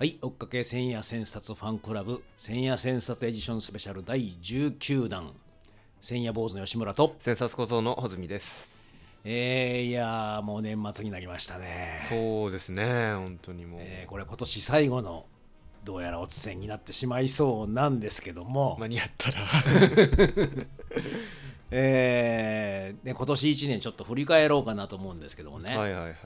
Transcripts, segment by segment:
はい追っかけ千夜千冊ファンクラブ千夜千冊エディションスペシャル第19弾。千夜坊主の吉村と。千冊小僧の穂積です。えー、いやーもう年末になりましたね。そうですね本当にもう、えーこれ今年最後のどうやらおつせんになってしまいそうなんですけども、間に合ったら。えーで今年1年ちょっと振り返ろうかなと思うんですけどもね、はいはいはい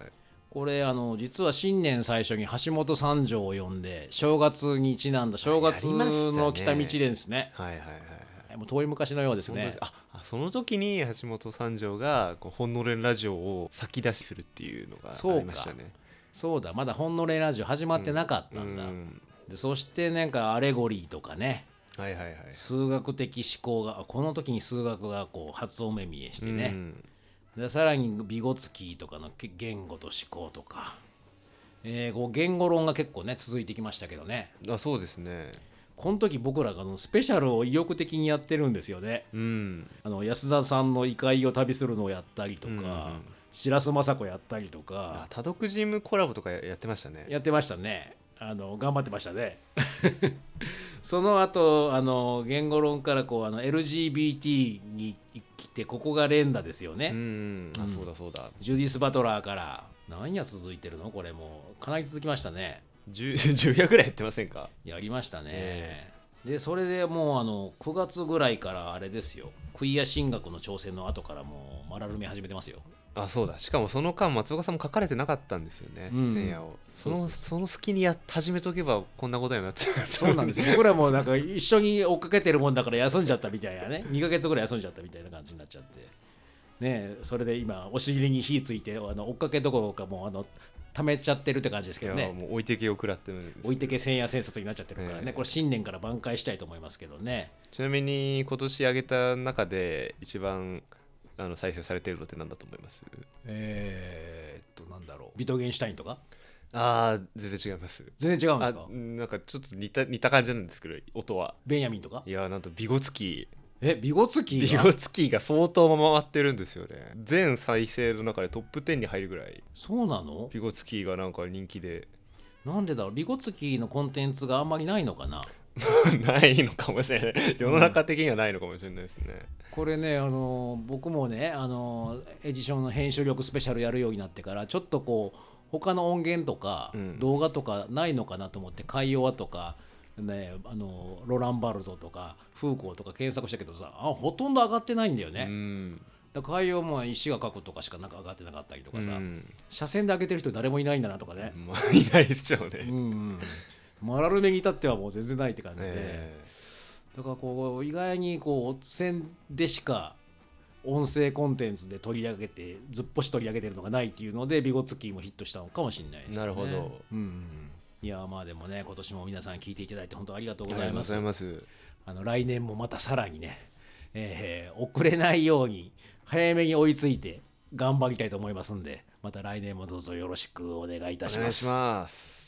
これあの実は新年最初に橋本三条を呼んで正月にちなんだ正月やりましたね。の北道ですね。はいはいはいはい。もう遠い昔のようですね。す。ああその時に橋本三条がこう本のれんラジオを先出しするっていうのがそうか。ありましたね。そうだまだ本のれラジオ始まってなかったんだ、うんでそしてなんかアレゴリーとかねはいはいはい。数学的思考があこの時に数学がこう初お目見えしてね、うんでさらにビゴツキーとかのけ言語と思考とか、えーこう言語論が結構ね続いてきましたけどね。あそうですね。この時僕らがあのスペシャルを意欲的にやってるんですよね。うん。あの安田さんの異界を旅するのをやったりとか、うん。うん白洲雅子やったりとあか多読ジムコラボとかややってましたね。やってましたね。あの頑張ってましたね。その後あの言語論からこうあの LGBT に来てここが連打ですよね、うんあうん。そうだそうだ。ジュディス・バトラーから何や続いてるの？これもうかなり続きましたね。10, 10夜ぐらいやってませんか？やりましたね、えでそれでもうあの9月ぐらいからあれですよ。クイア進学の挑戦の後からもうマラルメ始めてますよあそうだ。しかもその間松岡さんも書かれてなかったんですよねうん。千夜を。そのその隙にやっ始めとけばこんなことになってたそうなんですよ僕らもなんか一緒に追っかけてるもんだから休んじゃったみたいなね。2ヶ月ぐらい休んじゃったみたいな感じになっちゃって。ねえそれで今お尻に火ついてあの追っかけどころかもうあの溜めちゃってるって感じですけどね。もう置いてけを食らってるんです置いてけ千夜千冊になっちゃってるからね、ええ。これ新年から挽回したいと思いますけどね。ちなみに今年上げた中で一番あの再生されてるのって何だと思います？えー、っとなんだろう。ビトゲンシュタインとか？ああ全然違います。全然違うんですあかなんかちょっと似た似た感じなんですけど音は。ベンヤミンとか？いやなんとビゴツキえビゴツキービゴツキーが相当回ってるんですよね。全再生の中でトップ10に入るぐらい。そうなの？ビゴツキーがなんか人気で。なんでだろう？ビゴツキーのコンテンツがあんまりないのかな？ないのかもしれない。世の中的にはないのかもしれないですね、これねあの僕もねあのエディションの編集力スペシャルやるようになってからちょっとこう他の音源とかうん。動画とかないのかなと思って海洋とかねあのロランバルトとかフーコーとか検索したけどさあほとんど上がってないんだよね、うん。海洋も石が書くとかしかなんか上がってなかったりとかさ、うん。車線で上げてる人誰もいないんだなとかね、まあいないでしょううね、んうん、マラルメに至ってはもう全然ないって感じで、えだからこう意外にこうお線でしか音声コンテンツで取り上げてずっぽし取り上げてるのがないっていうのでビゴツキーもヒットしたのかもしれないですね。なるほどうんうん、いやまあでもね今年も皆さん聞いていただいて本当ありがとうあございます。りがとうございますあの来年もまたさらにね、えー遅れないように早めに追いついて頑張りたいと思いますんでまた来年もどうぞよろしくお願いいたします。お願いします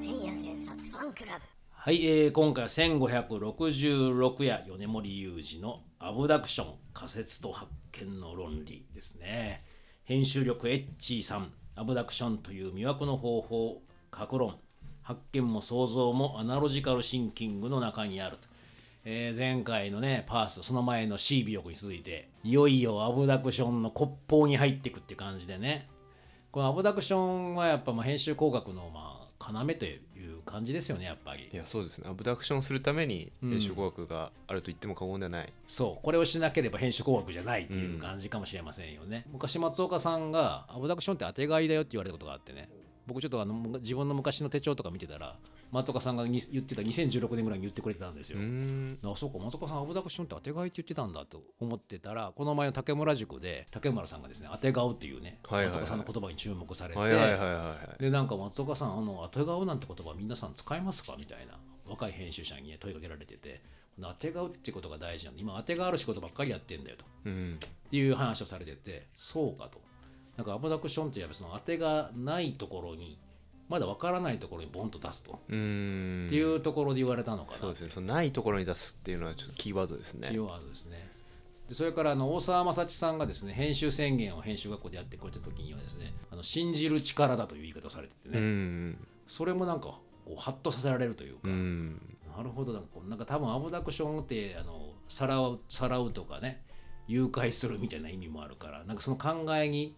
千夜千冊ファンクラブ。はい、えー今回は1566夜米森裕二のアブダクション仮説と発見の論理ですね。編集力エッチーさんアブダクションという魅惑の方法格論。発見も想像もアナロジカルシンキングの中にあると、えー前回のねパースその前のシービオクに続いていよいよアブダクションの骨法に入っていくって感じでね。このアブダクションはやっぱまあ編集工学のまあ要という感じですよねやっぱり。いやそうですね。アブダクションするために編集工学があると言っても過言ではない、そう。これをしなければ編集工学じゃないっていう感じかもしれませんよね、昔松岡さんがアブダクションって当てがいだよって言われたことがあってね僕ちょっとあの自分の昔の手帳とか見てたら松岡さんがに言ってた2016年ぐらいに言ってくれてたんですよ、あそうか松岡さんアブダクションって当てがいって言ってたんだと思ってたらこの前の竹村塾で竹村さんがですね当て顔っていうね、はいはいはい。松岡さんの言葉に注目されて、でなんか松岡さんあの当て顔なんて言葉皆さん使いますかみたいな若い編集者に、ね、問いかけられてて当て顔ってことが大事なんで今当てがある仕事ばっかりやってんだよと。うん。っていう話をされててそうかとなんかアブダクションってやっぱその当てがないところにまだ分からないところにボンと出すと、っていうところで言われたのかな。そうですね。そのないところに出すっていうのはちょっとキーワードですね。キーワードですね。でそれからあの大沢雅知さんがですね編集宣言を編集学校でやってくれた時にはですねあの信じる力だという言い方をされててね、うん。それもなんかこうハッとさせられるというか、うん。なるほど。なんかこうなんか多分アブダクションってあのさらうさらうとかね誘拐するみたいな意味もあるからなんかその考えに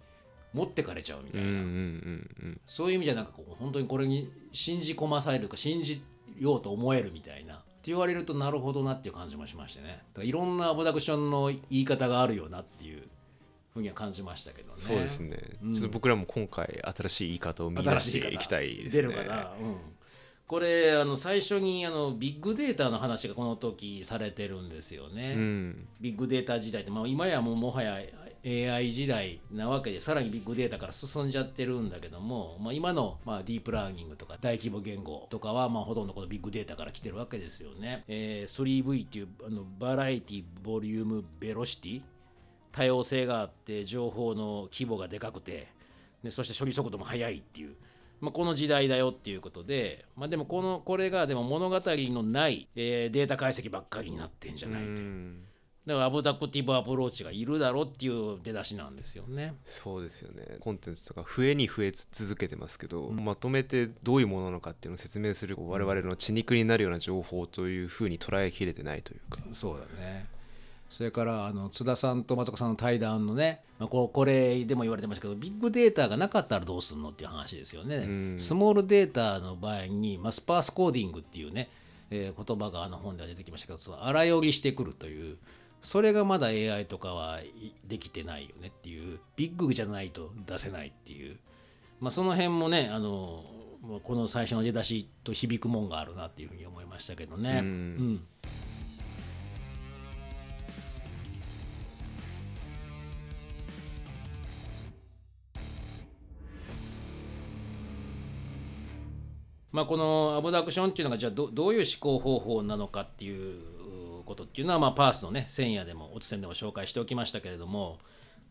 持ってかれちゃうみたいな、うんうんうんそういう意味じゃなんかこう本当にこれに信じ込まされるか信じようと思えるみたいな。って言われるとなるほどなっていう感じもしましてね。だからいろんなアブダクションの言い方があるよなっていうふうには感じましたけどね。そうですね、うん。ちょっと僕らも今回新しい言い方を見出していきたいですね。出るかな、うん、これあの最初にあのビッグデータの話がこの時されてるんですよね、うん。ビッグデータ時代って、まあ、今やもうもはや AI 時代なわけでさらにビッグデータから進んじゃってるんだけども、まあ、今の、まあ、ディープラーニングとか大規模言語とかは、まあ、ほとんどこのビッグデータから来てるわけですよね。えー 3V っていうあのバラエティボリュームベロシティ多様性があって情報の規模がでかくてでそして処理速度も速いっていう、まあ、この時代だよっていうことで、まあ、でもこのこれがでも物語のない、えーデータ解析ばっかりになってんじゃないという。うんだから abductive approach がいるだろうっていう出だしなんですよね。そうですよねコンテンツとか増えに増え続けてますけど、まとめてどういうものなのかっていうのを説明する我々の血肉になるような情報というふうに捉えきれてないというかそうだね。それからあの津田さんと松岡さんの対談のね、まあ、こうこれでも言われてましたけどビッグデータがなかったらどうするのっていう話ですよね。んスモールデータの場合に、まあ、 sparse coding っていうね、えー言葉があの本では出てきましたけどその荒寄りしてくるというそれがまだ AI とかはいできてないよねっていうビッグじゃないと出せないっていう、まあ、その辺もねあのこの最初の出だしと響くもんがあるなっていうふうに思いましたけどね。うん。うん。まあ、このアブダクションっていうのがじゃあどどういう思考方法なのかっていうことっていうのは、まあ、パースのね千夜でもおつせんでも紹介しておきましたけれども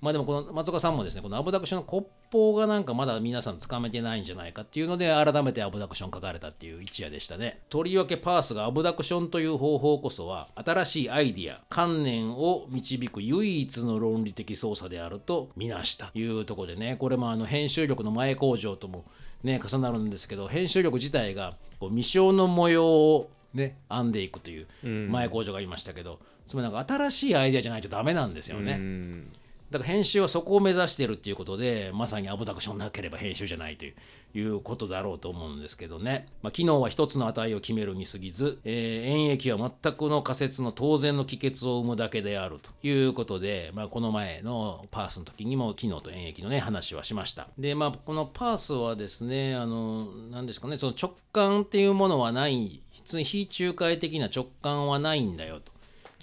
まあでもこの松岡さんもですねこのアブダクションの骨法がなんかまだ皆さんつかめてないんじゃないかっていうので改めてアブダクション書かれたっていう一夜でしたね。とりわけパースがアブダクションという方法こそは新しいアイディア観念を導く唯一の論理的操作であるとみなしたというとこでねこれもあの編集力の前工場ともね重なるんですけど編集力自体がこう未生の模様をね編んでいくという前工場がありましたけど、つまりなんか新しいアイデアじゃないとダメなんですよね。うん。だから編集はそこを目指しているっていうことでまさにアブダクションなければ編集じゃないといういうことだろうと思うんですけどね、まあ、機能は一つの値を決めるに過ぎず、えー演疫は全くの仮説の当然の帰結を生むだけであるということで、まあ、この前のパースの時にも機能と演疫のね話はしました。でまあこのパースはですねあの何ですかねその直感っていうものはない非仲介的な直感はないんだよと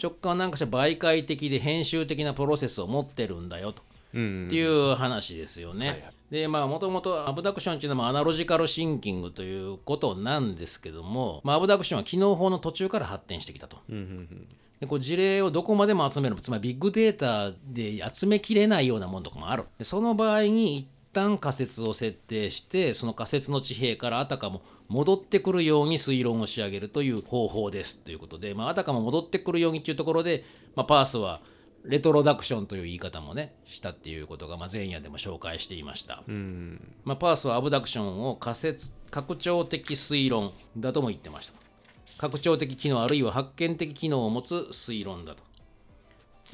直感は何かしら媒介的で編集的なプロセスを持ってるんだよと。うんっていう話ですよね。でまあもともとアブダクションっていうのはアナロジカルシンキングということなんですけども、まあ、アブダクションは機能法の途中から発展してきたと。うんうんでこう事例をどこまでも集めるつまりビッグデータで集めきれないようなものとかもあるでその場合に一旦仮説を設定してその仮説の地平からあたかも戻ってくるように推論を仕上げるという方法ですということで、まあ、あたかも戻ってくるようにというところで、まあ、パースはレトロダクションという言い方もねしたっていうことが、まあ、前夜でも紹介していました、うん。まあ、パースはアブダクションを仮説拡張的推論だとも言ってました。拡張的機能あるいは発見的機能を持つ推論だと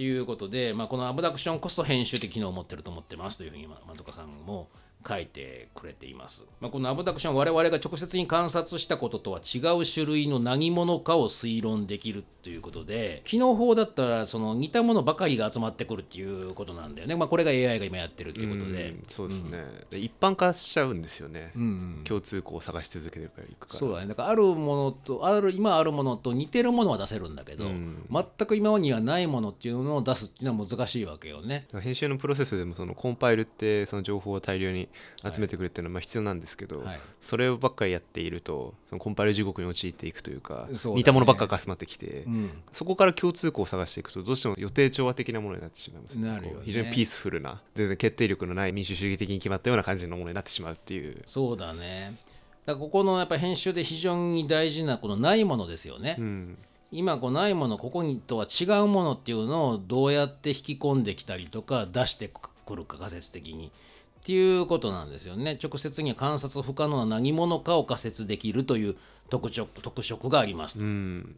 いうことで、まあ、このアブダクションこそ編集的機能を持ってると思ってますというふうに松岡さんも書いてくれています、まあ、このアブダクションは我々が直接に観察したこととは違う種類の何者かを推論できるということで機能法だったらその似たものばかりが集まってくるっていうことなんだよね、まあ、これが AI が今やってるっていうことで、うんそうですね、で一般化しちゃうんですよね、うんうん。共通項を探し続けてるからいくから。そうだね。だからあるものとある今あるものと似てるものは出せるんだけど、うん。全く今にはないものっていうのを出すっていうのは難しいわけよね。編集のプロセスでもそのコンパイルってその情報を大量に集めてくれっていうのはまあ必要なんですけど、はい。そればっかりやっているとそのコンパイル地獄に陥っていくというかね。似たものばっかが集まってきて、うん。そこから共通項を探していくとどうしても予定調和的なものになってしまいますなるよね。非常にピースフルな全然決定力のない民主主義的に決まったような感じのものになってしまうっていう、そうだね。だここのやっぱ編集で非常に大事なこのないものですよね。うん。今こうないものここにとは違うものっていうのをどうやって引き込んできたりとか出してくるか仮説的にっていうことなんですよね。直接には観察不可能な何者かを仮説できるという特徴特色があります。と、うん。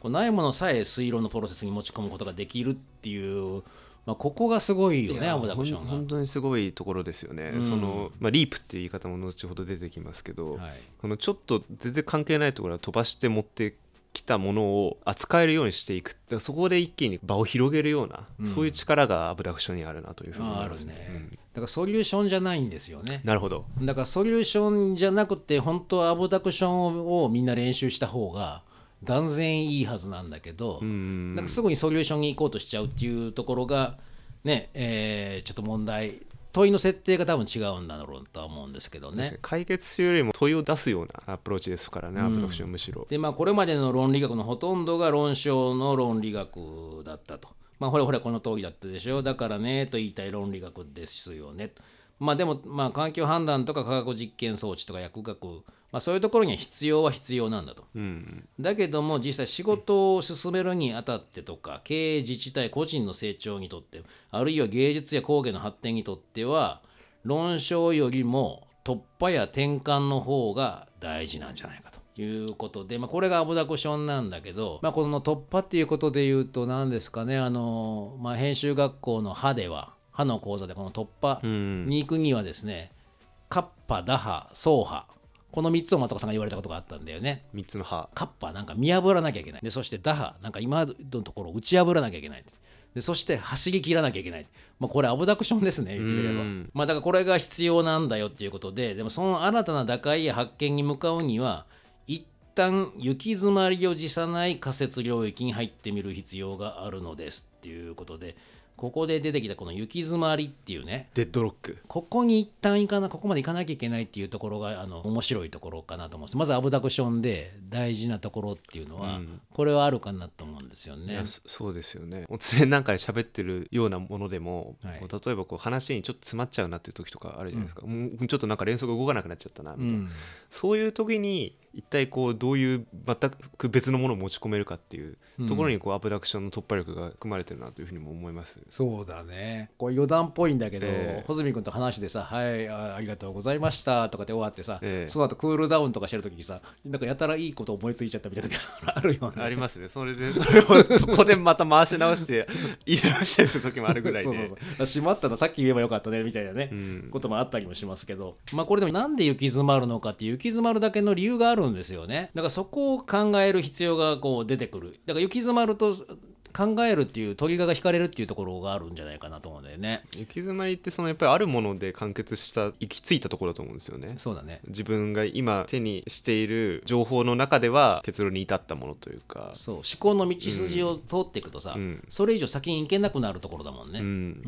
こうないものさえ推論のプロセスに持ち込むことができるっていう、まあ、ここがすごいよねアブダクションが。本当にすごいところですよね、うん。そのまあ、リープっていう言い方も後ほど出てきますけど、はい。このちょっと全然関係ないところを飛ばして持ってきたものを扱えるようにしていく。そこで一気に場を広げるような、うん。そういう力がアブダクションにあるなというふうに思いまするね、だからソリューションじゃないんですよね。なるほど。だからソリューションじゃなくて本当はアブダクションをみんな練習した方が断然いいはずなんだけど、うんなんかすぐにソリューションに行こうとしちゃうっていうところがね、えーちょっと問題問いの設定が多分違うんだろうとは思うんですけどね。解決するよりも問いを出すようなアプローチですからね、アブダクションむしろ。でまあこれまでの論理学のほとんどが論証の論理学だったと。まあほれほれこの通りだったでしょだからねと言いたい論理学ですよね。まあでもまあ環境判断とか科学実験装置とか薬学、まあ、そういうところには必要は必要なんだと。うんだけども実際仕事を進めるにあたってとか経営自治体個人の成長にとってあるいは芸術や工芸の発展にとっては論証よりも突破や転換の方が大事なんじゃないかということで、まあ、これがアブダクションなんだけど、まあ、この突破っていうことで言うと何ですかねあの、まあ、編集学校の歯では歯の講座でこの突破うん。に行くにはですねカッパ打破走破この3つを松岡さんが言われたことがあったんだよね。3つの歯カッパなんか見破らなきゃいけない。でそして打破なんか今のところ打ち破らなきゃいけない。でそして走り切らなきゃいけない、まあ、これアブダクションですね言ってみれば。うんまあだからこれが必要なんだよっていうことででもその新たな打開や発見に向かうには一旦行き詰まりを辞さない仮説領域に入ってみる必要があるのですっていうことでここで出てきたこの行き詰まりっていうね。デッドロック。ここに一旦行かなここまで行かなきゃいけないっていうところがあの面白いところかなと思うんです。まずアブダクションで大事なところっていうのは、うん。これはあるかなと思うんですよね。そそうですよね。常になんかで喋ってるようなものでも、はい。例えばこう話にちょっと詰まっちゃうなっていう時とかあるじゃないですか、もうちょっとなんか連想が動かなくなっちゃったなみたいな、うん。そういう時に一体こうどういう全く別のものを持ち込めるかっていうところにこうアブダクションの突破力が含まれてるなというふうにも思います。そうだね。これ余談っぽいんだけど、ええ。穂積君と話でさ「はいあありがとうございました」とかって終わってさ、ええ。その後クールダウンとかしてる時にさなんかやたらいいこと思いついちゃったみたいな時あるよね。ありますね。それで、それをそこでまた回し直して、言い直したりする時もあるぐらいで。そうそうそう。しまったのさっき言えばよかったねみたいなね、うん。こともあったりもしますけど。まあこれでもなんで行き詰まるのかって行き詰まるだけの理由があるんですよね。だからそこを考える必要がこう出てくる。だから行き詰まると考えるっていうトリガーが引かれるっていうところがあるんじゃないかなと思うんだよね。行き詰まりってそのやっぱりあるもので完結した行き着いたところだと思うんですよね。そうだね。自分が今手にしている情報の中では結論に至ったものというか、そう。思考の道筋を通っていくとさ、うん。それ以上先に行けなくなるところだもんね、うん。うん。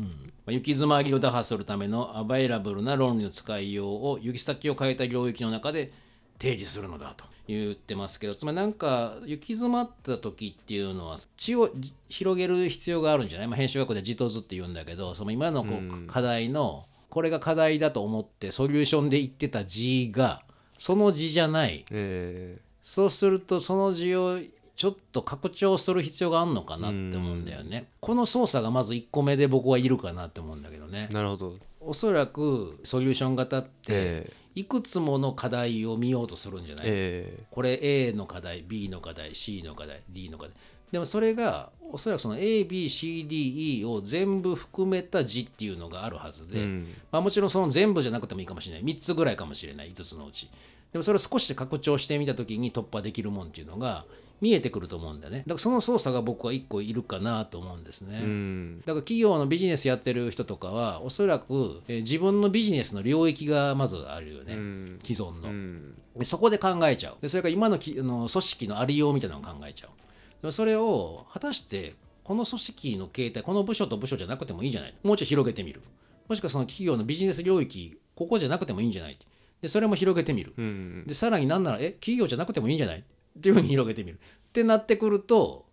まあ行き詰まりを打破するためのアバイラブルな論理の使いようを行き先を変えた領域の中で提示するのだと。言ってますけどつまりなんか行き詰まった時っていうのは血をじ広げる必要があるんじゃない、まあ、編集学校では地図って言うんだけどその今のこう、うん。課題のこれが課題だと思ってソリューションで言ってた字がその字じゃない。えそうするとその字をちょっと拡張する必要があるのかなって思うんだよね。この操作がまず1個目で僕はいるかなって思うんだけどね。ー。なるほど。おそらくソリューション型ってえいくつもの課題を見ようとするんじゃない、えこれ A の課題 B の課題 C の課題 D の課題。でもそれがおそらくその ABCDE を全部含めた字っていうのがあるはずで、うん。まあ、もちろんその全部じゃなくてもいいかもしれない。3つぐらいかもしれない。5つのうち。でもそれを少し拡張してみた時に突破できるもんっていうのが見えてくると思うんだよね。だからその操作が僕は1個いるかなと思うんですね、うん。だから企業のビジネスやってる人とかはおそらく、えー自分のビジネスの領域がまずあるよね、うん。既存の、うん。でそこで考えちゃう。でそれから今のきあの組織のありようみたいなのを考えちゃう。それを果たしてこの組織の形態この部署と部署じゃなくてもいいんじゃない？もうちょい広げてみる。もしくはその企業のビジネス領域ここじゃなくてもいいんじゃない？でそれも広げてみる。うん。でさらになんならえ企業じゃなくてもいいんじゃない？っていうふうに広げてみる。ってなってくると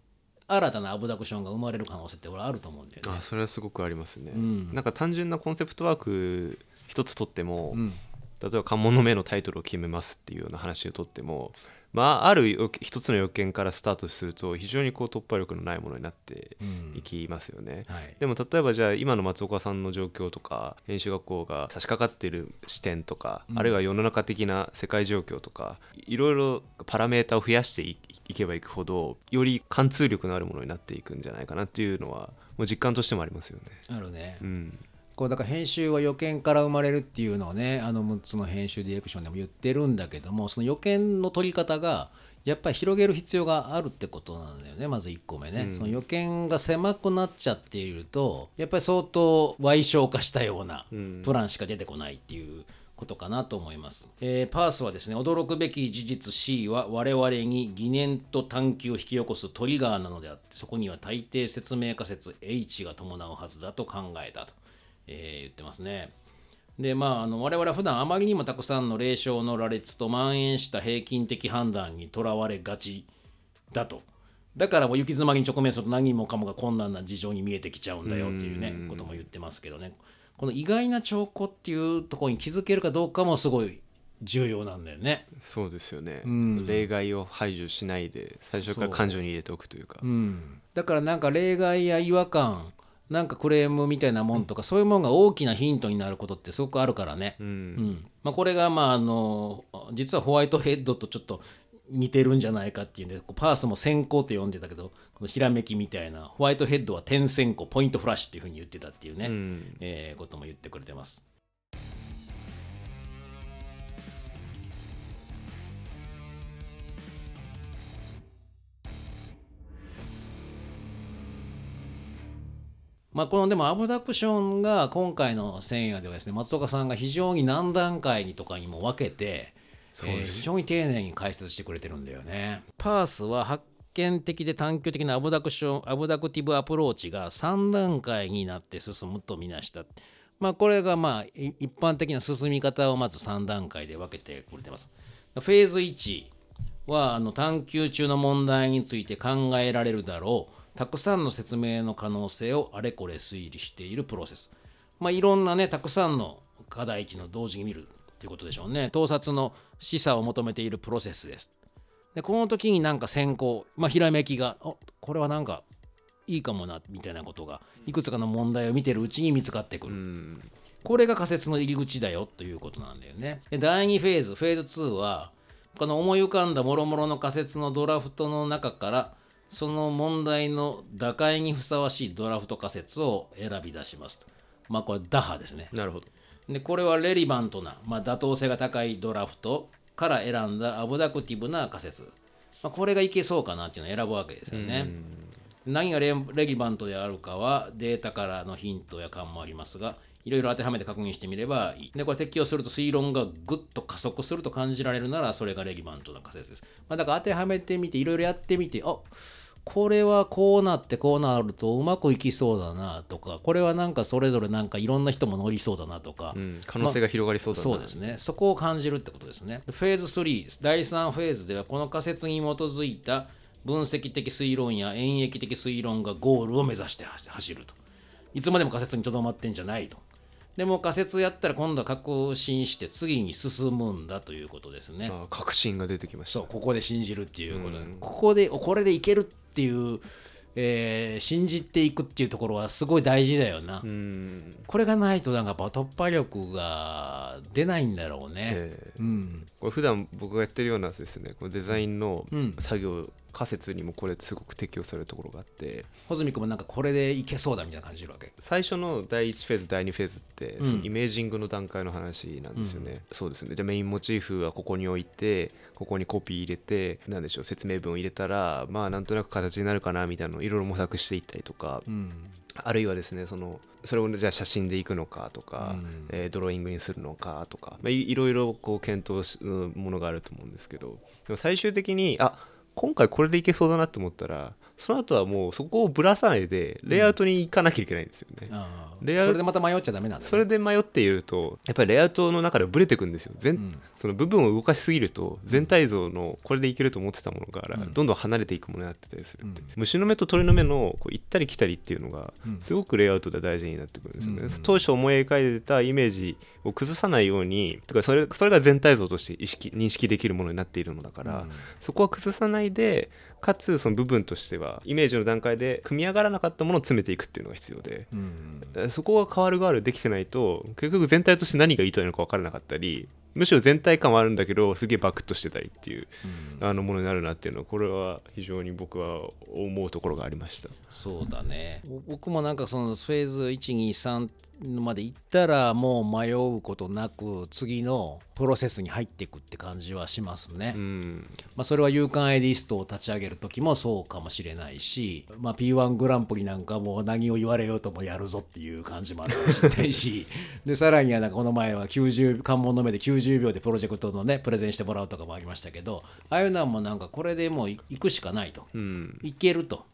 新たなアブダクションが生まれる可能性って俺はあると思うんだよね。あそれはすごくありますね、うん。なんか単純なコンセプトワーク一つとっても、うん。例えば関門の目のタイトルを決めますっていうような話をとってもまあある要一つの要件からスタートすると非常にこう突破力のないものになっていきますよね、はい。でも例えばじゃあ今の松岡さんの状況とか編集学校が差し掛かっている視点とか、あるいは世の中的な世界状況とかいろいろパラメータを増やしていいけばいくほどより貫通力のあるものになっていくんじゃないかなっていうのはもう実感としてもありますよね。あるね、うんこうだから編集は予見から生まれるっていうのをねあの6つの編集ディレクションでも言ってるんだけどもその予見の取り方がやっぱり広げる必要があるってことなんだよねまず1個目ね、その予見が狭くなっちゃっているとやっぱり相当歪小化したようなプランしか出てこないっていうことかなと思います、えーパースはですね驚くべき事実 C は我々に疑念と探求を引き起こすトリガーなのであってそこには大抵説明仮説 H が伴うはずだと考えたと、えー言ってますね。でまあ、あの我々は普段あまりにもたくさんの霊障の羅列と蔓延した平均的判断にとらわれがちだと。だからもう行き詰まりに直面すると何もかもが困難な事情に見えてきちゃうんだよっていうねことも言ってますけどね。この意外な兆候っていうところに気づけるかどうかもすごい重要なんだよね。そうですよね、ん。例外を排除しないで最初から感情に入れておくというか。うん、だからなんか例外や違和感なんかクレームみたいなもんとか、そういうものが大きなヒントになることってすごくあるからね。うん。うん。まあ、これがまああの実はホワイトヘッドとちょっと似てるんじゃないかっていうんでパースも先行って呼んでたけどこのひらめきみたいなホワイトヘッドは点先行ポイントフラッシュっていうふうに言ってたっていうね、うん。えーことも言ってくれてます。まあ、このでもアブダクションが今回の千夜ではですね松岡さんが非常に何段階にとかにも分けて、えー非常に丁寧に解説してくれてるんだよね。パースは発見的で探求的なアブダクション abductive approach が3段階になって進むとみなした。まあ、これがまあい一般的な進み方をまず3段階で分けてくれてます。フェーズ1はあの探求中の問題について考えられるだろうたくさんの説明の可能性をあれこれ推理しているプロセス。まあ、いろんなねたくさんの課題っていうのを同時に見るっていうことでしょうね。盗撮の示唆を求めているプロセスです。でこの時になんか先行、まあ、ひらめきがおこれはなんかいいかもなみたいなことがいくつかの問題を見てるうちに見つかってくる。うんこれが仮説の入り口だよということなんだよね。で第2フェーズ、フェーズ2は、この思い浮かんだ諸々の仮説のドラフトの中から、その問題の打開にふさわしいドラフト仮説を選び出しますと。まあこれ打破ですね。なるほどでこれはレリバントな、まあ、妥当性が高いドラフトから選んだアブダクティブな仮説、まあ、これがいけそうかなっていうのを選ぶわけですよね。何がレレリバントであるかはデータからのヒントや感もありますがいろいろ当てはめて確認してみればいい。でこれ適用すると推論がぐっと加速すると感じられるならそれがレリバントな仮説です。まあ、だから当てはめてみていろいろやってみてあこれはこうなってこうなるとうまくいきそうだなとかこれはなんかそれぞれなんかいろんな人も乗りそうだなとか、うん、可能性が広がりそうだな、そうですね。そこを感じるってことですね。フェーズ3、第3フェーズでは、この仮説に基づいた分析的推論や演繹的推論がゴールを目指して走ると。いつまでも仮説にとどまってんじゃないと。でも仮説やったら今度は確信して次に進むんだということですね。あ確信が出てきました。そうここで信じるっていうことで、ここでおこれでいけるっていう、えー信じていくっていうところはすごい大事だよな。うん。これがないとなんかやっぱ突破力が出ないんだろうね。ええ。うん、これ普段僕がやってるようなですねこのデザインのうん。作業、仮説にもこれすごく適用されるところがあって。穂積君もなんかこれでいけそうだみたいな感じるわけ？最初の第1フェーズ第2フェーズって、イメージングの段階の話なんですよね、そうですね。じゃあメインモチーフはここに置いてここにコピー入れてなんでしょう説明文を入れたらまあなんとなく形になるかなみたいなのをいろいろ模索していったりとか、うん、あるいはですねそのそれをじゃあ写真でいくのかとか、うん。えードローイングにするのかとか、まあ、いいろいろこう検討するものがあると思うんですけどでも最終的にあ今回これでいけそうだなと思ったらその後はもうそこをぶらさないでレイアウトに行かなきゃいけないんですよね、あーレイアウトそれでまた迷っちゃダメなんだ、ね、それで迷っているとやっぱりレイアウトの中でブレてくんですよ全、ん。その部分を動かしすぎると全体像のこれでいけると思ってたものからうんどんどん離れていくものになってたりする。って、うん。虫の目と鳥の目のこう行ったり来たりっていうのがうん。すごくレイアウトで大事になってくるんですよね、うん。当初思い描いてたイメージを崩さないようにとかそれそれが全体像として意識認識できるものになっているのだから、うん。そこは崩さないでかつその部分としてはイメージの段階で組み上がらなかったものを詰めていくっていうのが必要で、うんえそこが変わる変わるできてないと結局全体として何が意図なのか分からなかったりむしろ全体感はあるんだけどすげえバクッとしてたりっていううん。あのものになるなっていうのはこれは非常に僕は思うところがありました。そうだね。ぼ僕もなんかそのフェーズ123まで行ったらもう迷うことなく次のプロセスに入っていくって感じはしますね、うん。まあ、それは有感エディストを立ち上げる時もそうかもしれないし、まあ、P1 グランプリなんかも何を言われようともやるぞっていう感じもあるかもしれないし でさらにはなんかこの前は90関門の目で90秒でプロジェクトのねプレゼンしてもらうとかもありましたけどああいうのはもうなんかこれでもう行くしかないと、うん。いけると。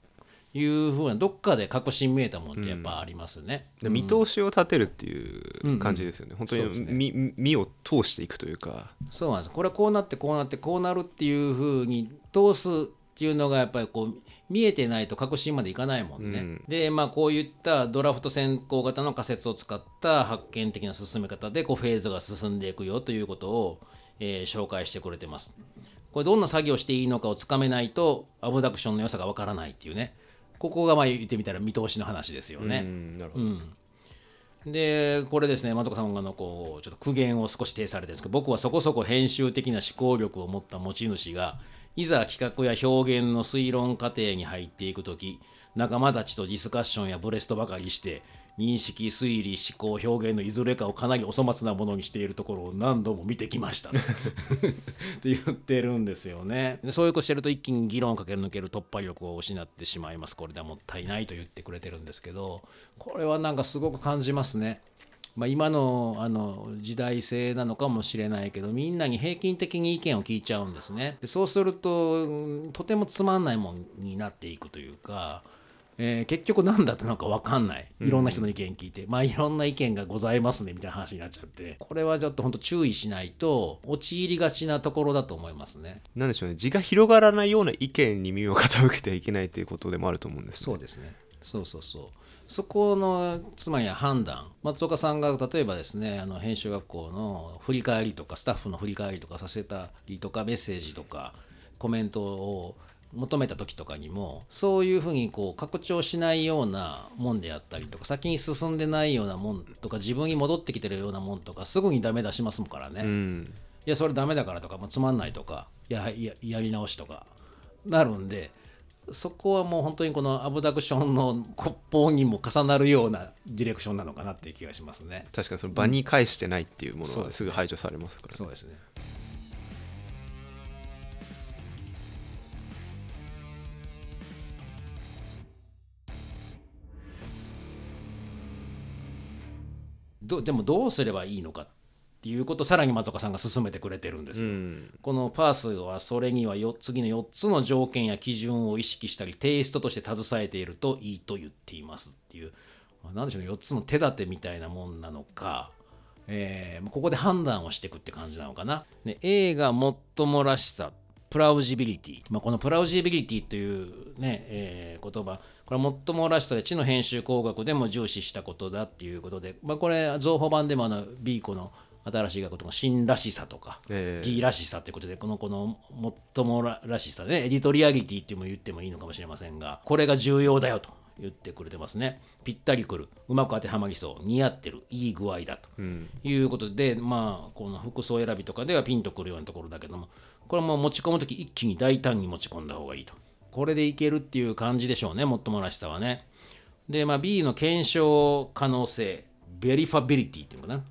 いうふうなどっかで確信見えたもんってやっぱありますね。で見通しを立てるっていう感じですよね、本当そうですね。に身身を通していくというか。そうなんです。これはこうなってこうなってこうなるっていうふうに通すっていうのがやっぱりこう見えてないと確信までいかないもんね。うんでまあこういったドラフト先行型の仮説を使った発見的な進め方でこうフェーズが進んでいくよということを、えー紹介してくれてます。これどんな作業していいのかをつかめないとアブダクションの良さがわからないっていうねここがまあ言ってみたら見通しの話ですよね。うんなるほど、でこれですね松岡さんがのこうちょっと苦言を少し呈されてるんですけど僕はそこそこ編集的な思考力を持った持ち主がいざ企画や表現の推論過程に入っていく時仲間たちとディスカッションやブレストばかりして認識推理思考表現のいずれかをかなりお粗末なものにしているところを何度も見てきましたって言ってるんですよね。そういうことしてると一気に議論をかけ抜ける突破力を失ってしまいます。これではもったいないと言ってくれてるんですけどこれはなんかすごく感じますね。まあ、今のあの時代性なのかもしれないけどみんなに平均的に意見を聞いちゃうんですね。でそうするとうんとてもつまんないもんになっていくというか、えー結局何だったのか分かんない。いろんな人の意見聞いて、まあいろんな意見がございますねみたいな話になっちゃって。これはちょっと本当注意しないと陥りがちなところだと思いますね。なんでしょうね。字が広がらないような意見に耳を傾けてはいけないということでもあると思うんです、ね、そうですね。そうそうそう。そこのつまりは判断松岡さんが例えばですねあの編集学校の振り返りとかスタッフの振り返りとかさせたりとかメッセージとかコメントを求めた時とかにもそういうふうにこう拡張しないようなもんであったりとか先に進んでないようなもんとか自分に戻ってきてるようなもんとかすぐにダメ出しますもんからね。うんいやそれダメだからとかもうつまんないとかやややり直しとかなるんでそこはもう本当にこのアブダクションの骨法にも重なるようなディレクションなのかなっていう気がしますね。確かにその場に返してないっていうものはすぐ排除されますから、ねそうですね。どでもどうすればいいのかっていうことをさらに松岡さんが進めてくれてるんですよ。うんこのパースはそれにはよ次の4つの条件や基準を意識したりテイストとして携えているといいと言っていますっていう、まあ、なんでしょうね4つの手立てみたいなもんなのか、えーここで判断をしていくって感じなのかな。で A が最もらしさプラウジビリティ、まあ、このプラウジビリティというね、えー言葉これは最もらしさで知の編集工学でも重視したことだっていうことで、まあ、これ造法版でもあの B 子の新しい学とか新らしさとか、ええ。D らしさということでこのこの最もららしさねエディトリアリティっても言ってもいいのかもしれませんがこれが重要だよと言ってくれてますね。ぴったりくる。うまく当てはまりそう。似合ってる。いい具合だと。うん。いうことで、まあこの服装選びとかではピンとくるようなところだけどもこれも持ち込む時一気に大胆に持ち込んだ方がいいと。これでいけるっていう感じでしょうねもっともらしさはね。で、まあ、B の検証可能性verifiability っていうのかな、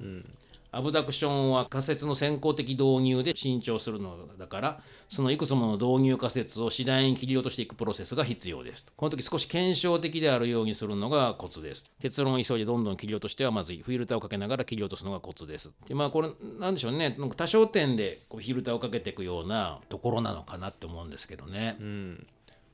アブダクションは仮説の先行的導入で伸長するのだからそのいくつもの導入仮説を次第に切り落としていくプロセスが必要ですこの時少し検証的であるようにするのがコツです。結論を急いでどんどん切り落としてはまずい。フィルターをかけながら切り落とすのがコツです。でまあこれなんでしょうね。なんか多焦点でこうフィルターをかけていくようなところなのかなって思うんですけどね、うん。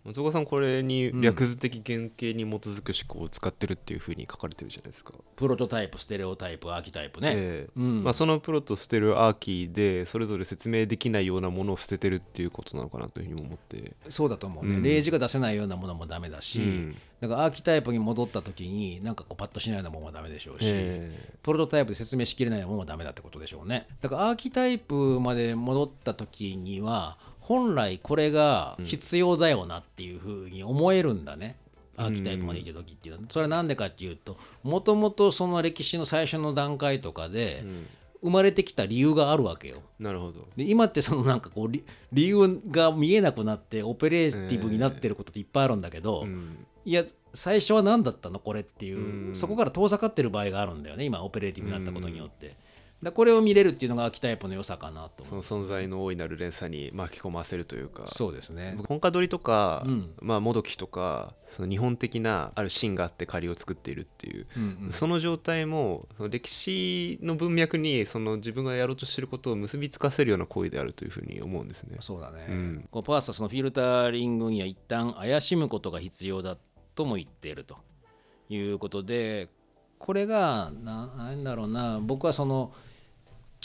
松岡さんこれに略図的原型に基づく思考を使ってるっていうふうに書かれてるじゃないですか。プロトタイプステレオタイプアーキタイプね、ええ。うん。まあ、そのプロとステルアーキーでそれぞれ説明できないようなものを捨ててるっていうことなのかなというふうにも思って。そうだと思うね、うん。例示が出せないようなものもダメだし、うん。だからアーキタイプに戻った時になんかこうパッとしないようなものもダメでしょうし、え。プロトタイプで説明しきれないものもダメだってことでしょうね。だからアーキタイプまで戻った時には本来これが必要だよなっていうふうに思えるんだね、アーキタイプまで行った時っていうのは。それは何でかっていうともともとその歴史の最初の段階とかで生まれてきた理由があるわけよ。なるほど。で今ってそのなんかこう理理由が見えなくなって operative になってることっていっぱいあるんだけど、うん。いや最初は何だったのこれっていう、うん。そこから遠ざかってる場合があるんだよね今 operative になったことによって、だこれを見れるっていうのがアーキタイプの良さかなと思そうの存在の大いなる連鎖に巻き込ませるというか。そうですね。本家取りとか、うん。まあ、もどきとかその日本的なある芯があって仮を作っているっていう、うんうん。その状態も歴史の文脈にその自分がやろうとしていることを結びつかせるような行為であるというふうに思うんですね。そうだね、うん。このパーサスのフィルタリングには一旦怪しむことが必要だとも言っているということでこれがななんだろうな僕はその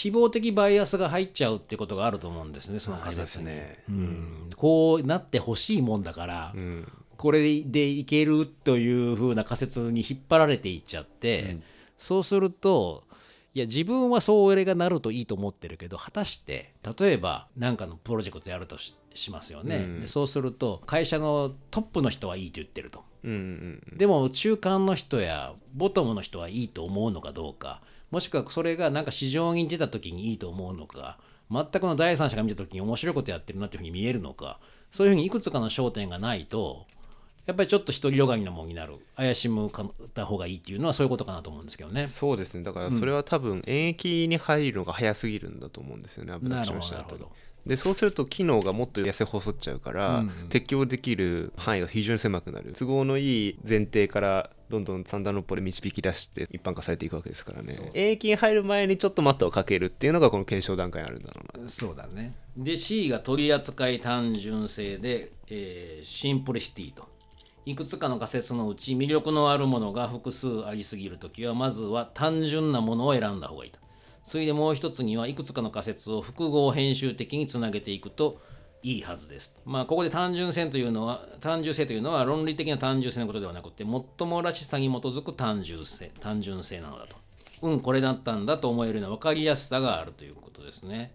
希望的バイアスが入っちゃうってことがあると思うんですねその仮説ね。うん、こうなってほしいもんだから、うん。これでいけるという風な仮説に引っ張られていっちゃって、そうするといや自分はそう俺がなるといいと思ってるけど果たして例えば何かのプロジェクトやるとししますよね、うん。でそうすると会社のトップの人はいいと言ってると。うんうん。でも中間の人やボトムの人はいいと思うのかどうかもしくはそれがなんか市場に出た時にいいと思うのか全くの第三者が見た時に面白いことやってるなっていうふうに見えるのかそういうふうにいくつかの焦点がないとやっぱりちょっと独りよがりなもんになる怪しむかった方がいいっていうのはそういうことかなと思うんですけどね。そうですねだからそれは多分演疫に入るのが早すぎるんだと思うんですよねアブダなるクションした後にほどなるほど。でそうすると機能がもっと痩せ細っちゃうから、適用できる範囲が非常に狭くなる都合のいい前提からどんどん三段論法で導き出して一般化されていくわけですからね演疫に入る前にちょっと待ったをかけるっていうのがこの検証段階にあるんだろうなそうだね。で C が取扱単純性で、えーシンプリシティと。いくつかの仮説のうち魅力のあるものが複数ありすぎるときはまずは単純なものを選んだ方がいいと。次いでもう一つにはいくつかの仮説を複合編集的につなげていくといいはずです。まあここで単純性というのは単純性というのは論理的な単純性のことではなくて最もらしさに基づく単純性単純性なのだと。うんこれだったんだと思えるような分かりやすさがあるということですね。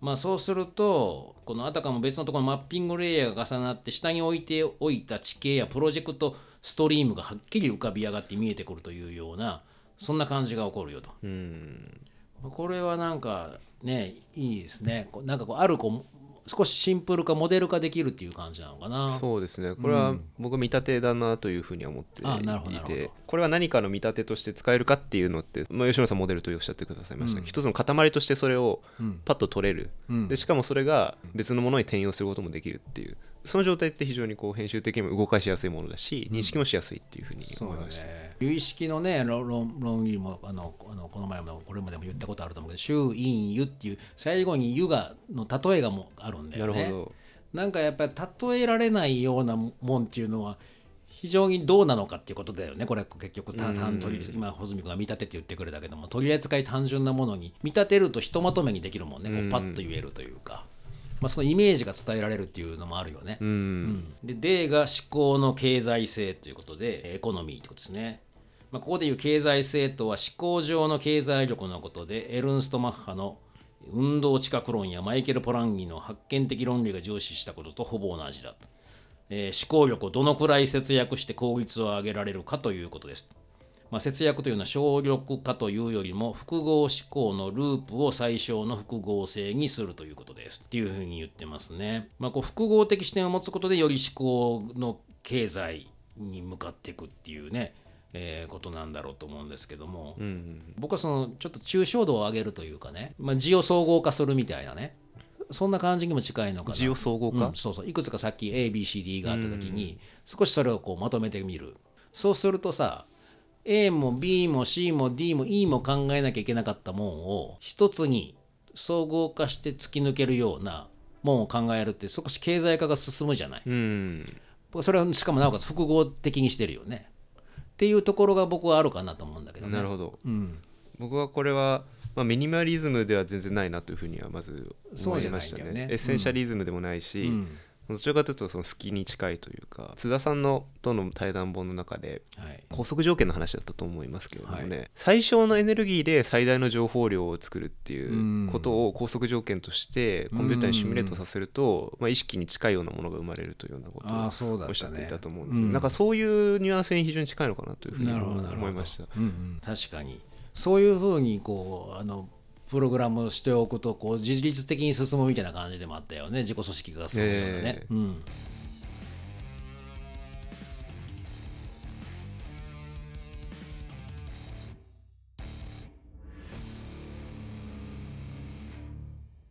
まあそうするとこのあたかも別のところのマッピングレイヤーが重なって下に置いておいた地形やプロジェクトストリームがはっきり浮かび上がって見えてくるというようなそんな感じが起こるよと。うんこれはなんかねいいですね。こうなんかこうあるこう少しシンプル化モデル化できるっていう感じなのかな。そうですね。これは僕は見立てだなというふうには思ってあなるほどいてこれは何かの見立てとして使えるかっていうのって、まあ、吉野さんモデルとおっしゃってくださいました、一つの塊としてそれをパッと取れる、うん。でしかもそれが別のものに転用することもできるっていうその状態って非常にこう編集的にも動かしやすいものだし認識もしやすいっていうふうに思いました、ね。有意識のね論論論理もあのあのこの前もこれまでも言ったことあると思うけど「周陰湯」っていう最後に「湯」がの例えがもあるんだよね。なるほど。なんかやっぱり例えられないようなもんっていうのは非常にどうなのかっていうことだよね。これは結局た単取り今穂積君が見立てって言ってくれたけども取り扱い単純なものに見立てるとひとまとめにできるもんね。こうパッと言えるというか、まあ、そのイメージが伝えられるっていうのもあるよね。うん、うんで D が思考の経済性ということでエコノミーということですね。まあ、ここでいう経済性とは思考上の経済力のことでエルンスト・マッハの運動知覚論やマイケル・ポランギの発見的論理が重視したこととほぼ同じだと、えー思考力をどのくらい節約して効率を上げられるかということです。まあ、節約というのは省力化というよりも複合思考のループを最小の複合性にするということです。っていうふうに言ってますね。まあ、こう複合的視点を持つことでより思考の経済に向かっていくっていうね、えーことなんだろうと思うんですけども、うん。僕はそのちょっと抽象度を上げるというかね、まあ、字を総合化するみたいなねそんな感じにも近いのかな。字を総合化？うんそうそう。いくつかさっき ABCD があった時に少しそれをこうまとめてみる。そうするとさ A も B も C も D も E も考えなきゃいけなかったもんを一つに総合化して突き抜けるようなもんを考えるって少し経済化が進むじゃない、うん。それはしかもなおかつ複合的にしてるよね。っていうところが僕はあるかなと思うんだけどね。なるほど。うん、僕はこれは、まあ、ミニマリズムでは全然ないなというふうにはまず思いましたね。そうじゃないんだよね。エッセンシャリズムでもないし、うんどちらかというとその好きに近いというか津田さんのとの対談本の中ではい、拘束条件の話だったと思いますけれどもね、は最小のエネルギーで最大の情報量を作るっていうことを拘束条件としてコンピューターにシミュレートさせると、まあ、意識に近いようなものが生まれるというようなことああそうだをおっしゃっていたと思うんですよ、うん。なんかそういうニュアンスに非常に近いのかなというふうに思いました。うんうん、確かに。そういうふうにこうあのプログラムしておくとこう自律的に進むみたいな感じでもあったよね。自己組織が進むようなね。え、うん、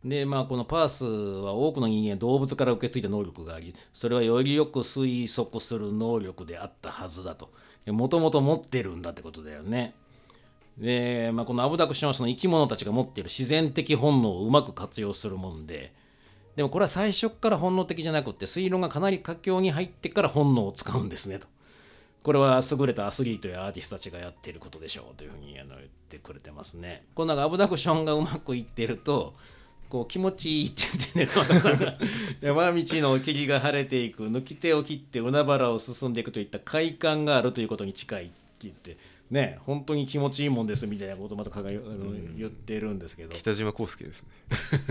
でまあこのパースは多くの人間動物から受け継いだ能力がありそれはよりよく推測する能力であったはずだと。もともと持ってるんだってことだよねで、まあ、このアブダクションはその生き物たちが持っている自然的本能をうまく活用するもんででもこれは最初から本能的じゃなくて推論がかなり佳境に入ってから本能を使うんですねと。これは優れたアスリートやアーティストたちがやっていることでしょうというふうにあの言ってくれてますね。このアブダクションがうまくいってるとこう気持ちいいって言ってね 山道の霧が晴れていく抜き手を切って海原を進んでいくといった快感があるということに近いって言ってね本当に気持ちいいもんですみたいなことを松岡さんが言うあの言ってるんですけど北島康介ですね。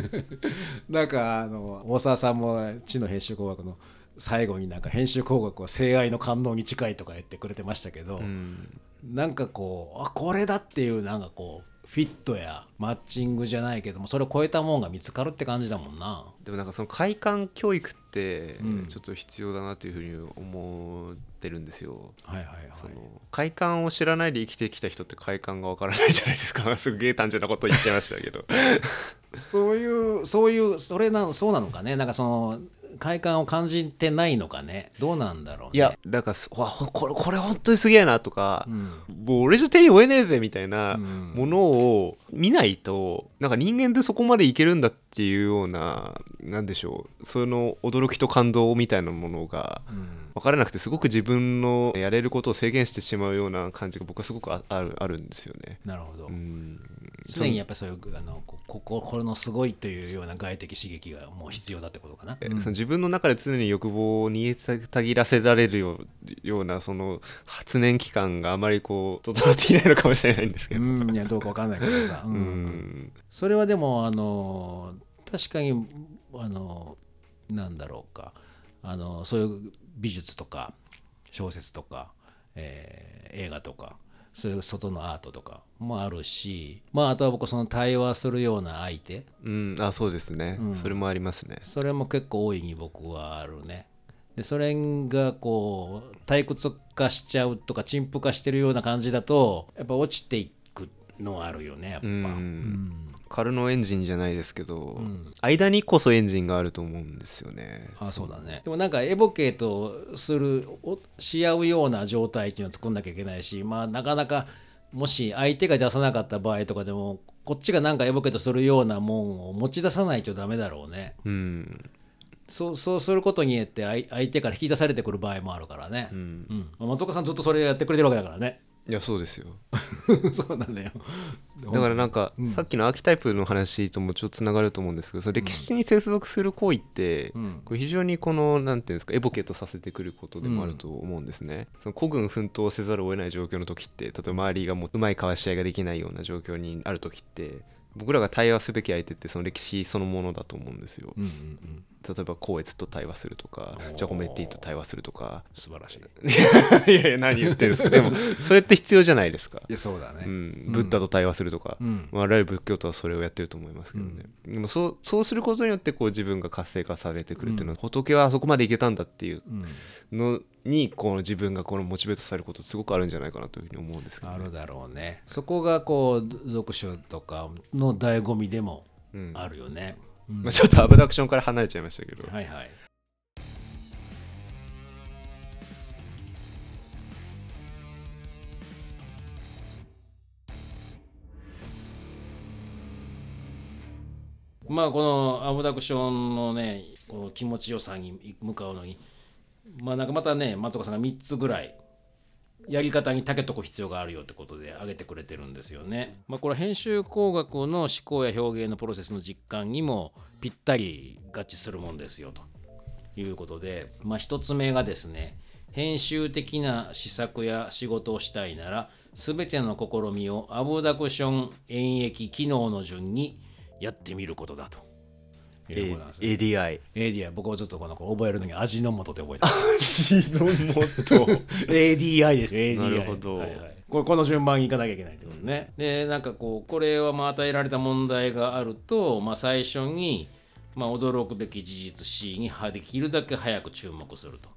なんかあの大沢さんも知の編集工学の最後になんか編集工学は性愛の官能に近いとか言ってくれてましたけど、うんなんかこうあこれだっていうなんかこうフィットやマッチングじゃないけどもそれを超えたもんが見つかるって感じだもんな。でもなんかその快感教育ってうん。ちょっと必要だなというふうに思ってるんですよ。はいはいはい。その快感を知らないで生きてきた人って快感がわからないじゃないですか。すげえ単純なこと言っちゃいましたけど。そういうそういうそれなそうなのかね。なんかその快感を感じてないのかね。どうなんだろうね。いやだからそわほこれこれ本当にすげえなとか、うんもう俺じゃ手に負えねえぜみたいなうん。ものを見ないとなんか人間ってそこまでいけるんだっていうようななんでしょうその驚きと感動みたいなものがうん分からなくてすごく自分のやれることを制限してしまうような感じが僕はすごくああるあるんですよね。なるほど。うん常にやっぱりそういうあのここここれのすごいというような外的刺激がもう必要だってことかな？えうんその自分の中で常に欲望を煮えたぎらせられるようなその発燃期間があまりこう整っていないのかもしれないんですけど。うん、いやどうかわかんないけどさ、ううんんそれはでもあの確かにあのなんだろうかあのそういう美術とか小説とか、えー映画とかそういう外のアートとかもあるしまああとは僕その対話するような相手うん、あそうですね、うんそれもありますね。それも結構大いに僕はあるね。でそれがこう退屈化しちゃうとか陳腐化してるような感じだとやっぱ落ちていくのはあるよねやっぱ。うんうんカルノエンジンじゃないですけど、ん。間にこそエンジンがあると思うんですよね。あそうだね。でもなんかエボケートするおし合うような状態っていうのを作んなきゃいけないしまあなかなかもし相手が出さなかった場合とかでもこっちがなんかエボケートするようなもんを持ち出さないとダメだろうね。うん、そうそうすることによって相相手から引き出されてくる場合もあるからね、うん、うん。まあ松岡さんずっとそれやってくれてるわけだからねいやそうですよ。そうなんだよ。だからなんか、うん。さっきのアーキタイプの話ともちょっとつながると思うんですけどその歴史に接続する行為って、うん。これ非常にこのなんていうんですかエボケートさせてくることでもあると思うんですね、その孤軍奮闘せざるを得ない状況の時って例えば周りがもううまい交わし合いができないような状況にある時って僕らが対話すべき相手ってその歴史そのものだと思うんですよ、うんうんうん例えば光悦と対話するとかジャコメッティと対話するとか。素晴らしい。いやいや何言ってるんですか。でもそれって必要じゃないですか。いやそうだね。うん、ブッダと対話するとか、うん。まあ、あらゆる仏教徒はそれをやってると思いますけどね、でもそうそうすることによってこう自分が活性化されてくるっていうのは、仏はあそこまでいけたんだっていううん。のにこの自分がこのモチベートされることすごくあるんじゃないかなというふうに思うんですけど、あるだろうね。そこがこう読書とかの醍醐味でもうん。あるよね、うん。まあ、ちょっとアブダクションから離れちゃいましたけど、はいはい。まあこのアブダクションのねこの気持ちよさに向かうのにまあなんかまたね松岡さんが3つぐらいやり方にたけとく必要があるよってことで挙げてくれてるんですよね。まあ、これ編集工学の思考や表現のプロセスの実感にもぴったり合致するもんですよということで、まあ、1つ目がですね編集的な施策や仕事をしたいなら全ての試みをアブダクション演繹機能の順にやってみることだと。いうことなんですよ ADI ADI 僕はずっとこの子覚えるのに味の素で覚えてます。味の素。ADI ですよ ADI なるほど。はいはい。これこの順番にいかなきゃいけないってことね、でなんかこうこれはまあ与えられた問題があると、まあ、最初に、まあ、驚くべき事実 C にはできるだけ早く注目すると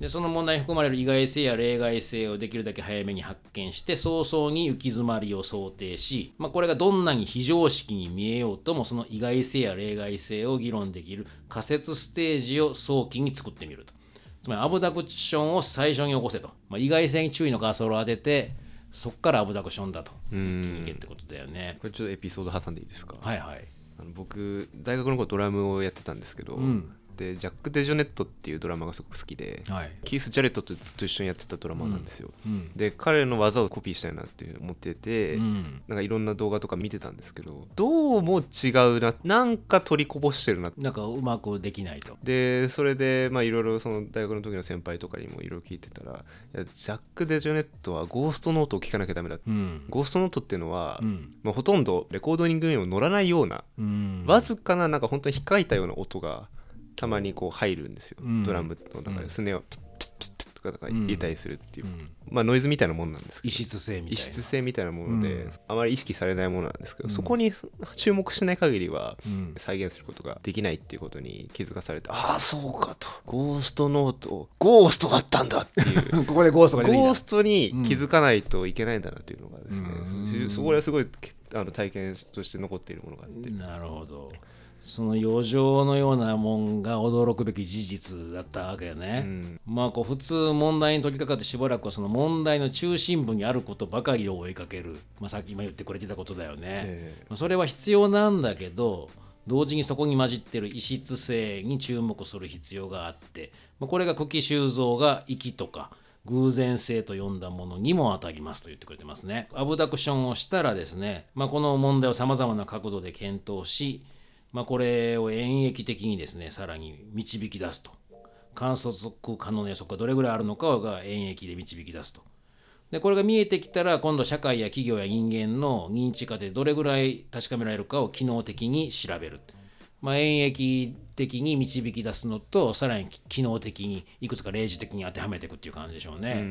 でその問題に含まれる意外性や例外性をできるだけ早めに発見して早々に行き詰まりを想定し、まあ、これがどんなに非常識に見えようともその意外性や例外性を議論できる仮説ステージを早期に作ってみると。つまりアブダクションを最初に起こせと、まあ、意外性に注意のカーソルを当ててそこからアブダクションだと。決めけってことだよね。これちょっとエピソード挟んでいいですか、はいはい。あの僕大学の頃ドラムをやってたんですけど、んでジャック・デジョネットっていうドラマーがすごく好きで、はい。キース・ジャレットとずっと一緒にやってたドラマーなんですよ、うんで彼の技をコピーしたいなっていう思ってて、うん。なんかいろんな動画とか見てたんですけどどうも違うななんか取りこぼしてるななんかうまくできないと。でそれでまあいろいろその大学の時の先輩とかにもいろいろ聞いてたらジャック・デジョネットはゴーストノートを聞かなきゃダメだ、うん。ゴーストノートっていうのは、うん。まあ、ほとんどレコードリングにも乗らないようなうん。わずかななんか本当に控えたような音がたまにこう入るんですよ、うん。ドラムの中で。スネをピッピッピッピッとかなん。か入れたりするっていう、うん。まあノイズみたいなもんなんですけど。異質性みたいな。異質性みたいなもので、うん。あまり意識されないものなんですけど、うん。そこに注目しない限りはうん。再現することができないっていうことに気づかされて、ああそうかと。ゴーストノートゴーストだったんだっていう。ここでゴーストが出てきた。ゴーストに気づかないといけないんだなというのがですね、そこはすごいあの体験として残っているものがあって、なるほどその余剰のようなもんが驚くべき事実だったわけよね、うん。まあこう普通問題に取り掛かってしばらくはその問題の中心部にあることばかりを追いかける、まあ、さっき今言ってくれてたことだよね、ええ。まあそれは必要なんだけど同時にそこに混じってる異質性に注目する必要があって、まあ、これが久喜修造が粋とか偶然性と呼んだものにも当たりますと言ってくれてますね。アブダクションをしたらですね、まあ、この問題をさまざまな角度で検討し、まあ、これを演繹的にですねさらに導き出すと観測可能な予測がどれぐらいあるのかが演繹で導き出すと。でこれが見えてきたら今度社会や企業や人間の認知化でどれぐらい確かめられるかを機能的に調べる、まあ、演繹的に導き出すのとさらに機能的にいくつか例示的に当てはめていくっていう感じでしょうね。うんう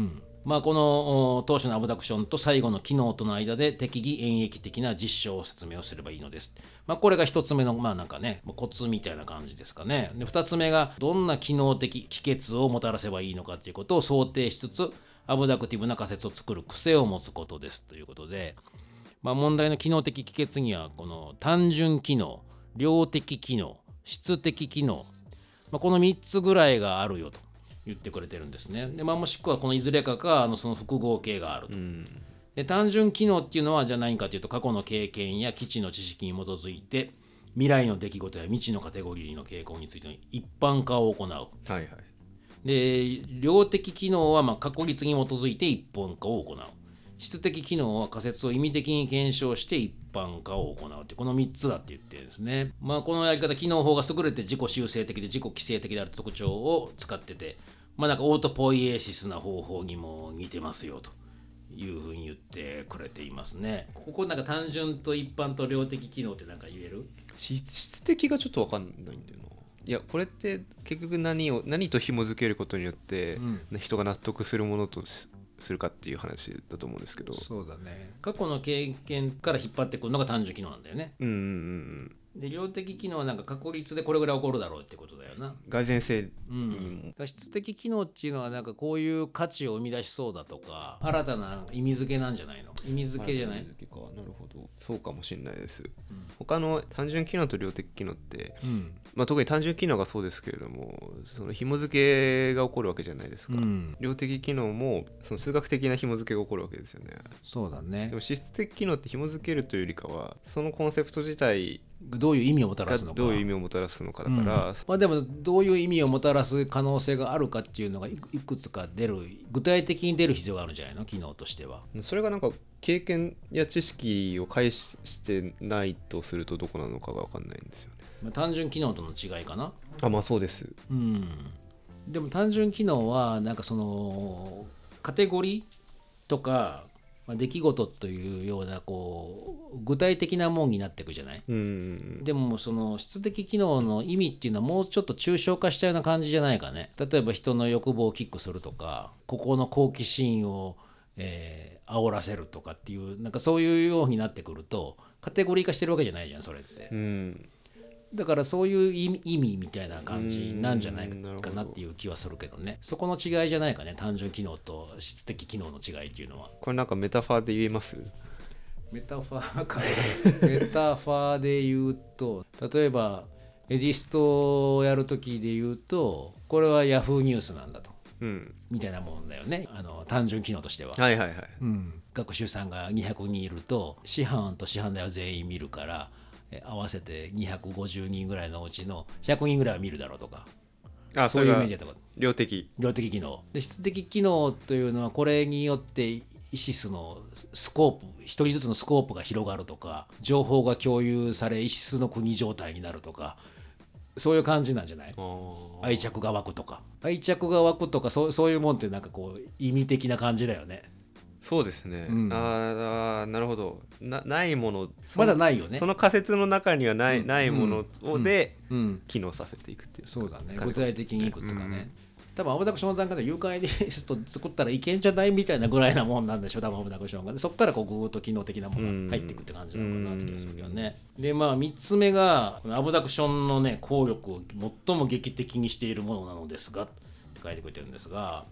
んまあ、このお当初のアブダクションと最後の機能との間で適宜演繹的な実証を説明をすればいいのです。まあ、これが一つ目のまあなんかねまあコツみたいな感じですかね。で二つ目がどんな機能的帰結をもたらせばいいのかということを想定しつつアブダクティブな仮説を作る癖を持つことですということで、まあ、問題の機能的帰結にはこの単純機能量的機能質的機能、まあ、この3つぐらいがあるよと言ってくれてるんですね。でまあ、もしくはこのいずれかかあのその複合形があると。で単純機能っていうのはじゃあ何かというと過去の経験や基地の知識に基づいて未来の出来事や未知のカテゴリーの傾向についての一般化を行う。はいはいで量的機能はまあ確率に基づいて一般化を行う質的機能は仮説を意味的に検証して一般化を行うってこの3つだって言ってるんですね。まあこのやり方機能法が優れて自己修正的で自己規制的である特徴を使っててまあなんかオートポイエーシスな方法にも似てますよというふうに言ってくれていますね。ここなんか単純と一般と量的機能ってなんか言える？質質的がちょっと分かんないんだよな。いやこれって結局何を何と紐づけることによって、うん。人が納得するものとしするかっていう話だと思うんですけど。そうだね。過去の経験から引っ張ってくるのが単純機能なんだよね。うんうんうん。で量的機能はなんか確率でこれぐらい起こるだろうってことだよな。蓋然性うん、だから質的機能っていうのはなんかこういう価値を生み出しそうだとか新たな意味付けなんじゃないの？意味付けじゃない、付けか。なるほど。そうかもしれないです、他の単純機能と量的機能ってうんまあ、特に単純機能がそうですけれどもその紐付けが起こるわけじゃないですか、うん。量的機能もその数学的な紐付けが起こるわけですよね。そうだね。でも質的機能って紐付けるというよりかはそのコンセプト自体どういう意味をもたらがすのか。どういう意味をもたらすのかだから、まあ、でもどういう意味をもたらす可能性があるかっていうのがいくいくつか出る具体的に出る必要があるんじゃないの？機能としては。それがなんか経験や知識を介してないとするとどこなのかが分かんないんですよ。ねまあ、単純機能との違いかな。あまあそうです。うん、でも単純機能はなんかそのカテゴリーとか、まあ、出来事というようなこう具体的なもんになっていくじゃない？うんでもその質的機能の意味っていうのはもうちょっと抽象化したような感じじゃないかね。例えば人の欲望をキックするとかここの好奇心を、えー煽らせるとかっていうなんかそういうようになってくるとカテゴリー化してるわけじゃないじゃんそれって。うんだからそういう意味みたいな感じなんじゃないかなっていう気はするけどね。そこの違いじゃないかね単純機能と質的機能の違いっていうのは。これなんかメタファーで言えます？メタファーか。メタファーで言うと例えばエディストをやる時で言うとこれは Yahoo ニュースなんだと。うん。みたいなもんだよね。あの単純機能としては、はいはいはい。うん、学習さんが200人いると師範と師範代は全員見るからえ合わせて250人ぐらいのうちの100人ぐらいは見るだろうとかあそういうイメージだと。か量的。量的機能。で質的機能というのはこれによって意思数のスコープ一人ずつのスコープが広がるとか情報が共有され意思数の国状態になるとかそういう感じなんじゃない？愛着が湧くとか。愛着が湧くとかそうそういうもんってなんかこう意味的な感じだよねそうですね、うん。あーあーなるほど。なないもの。そまだないよね。その仮説の中にはない,、うん。ないものをで、うん。機能させていくっていう。そうだね。具体的にいくつかね、多分アブダクションの段階で誘拐リスト作ったらいけんじゃないみたいなぐらいなもんなんでしょ多分アブダクションが。でそこからこうぐーっと機能的なものが入っていくって感じなのかなって気がするけどね。でまあ3つ目がアブダクションのね効力を最も劇的にしているものなのですがって書いてくれてるんですが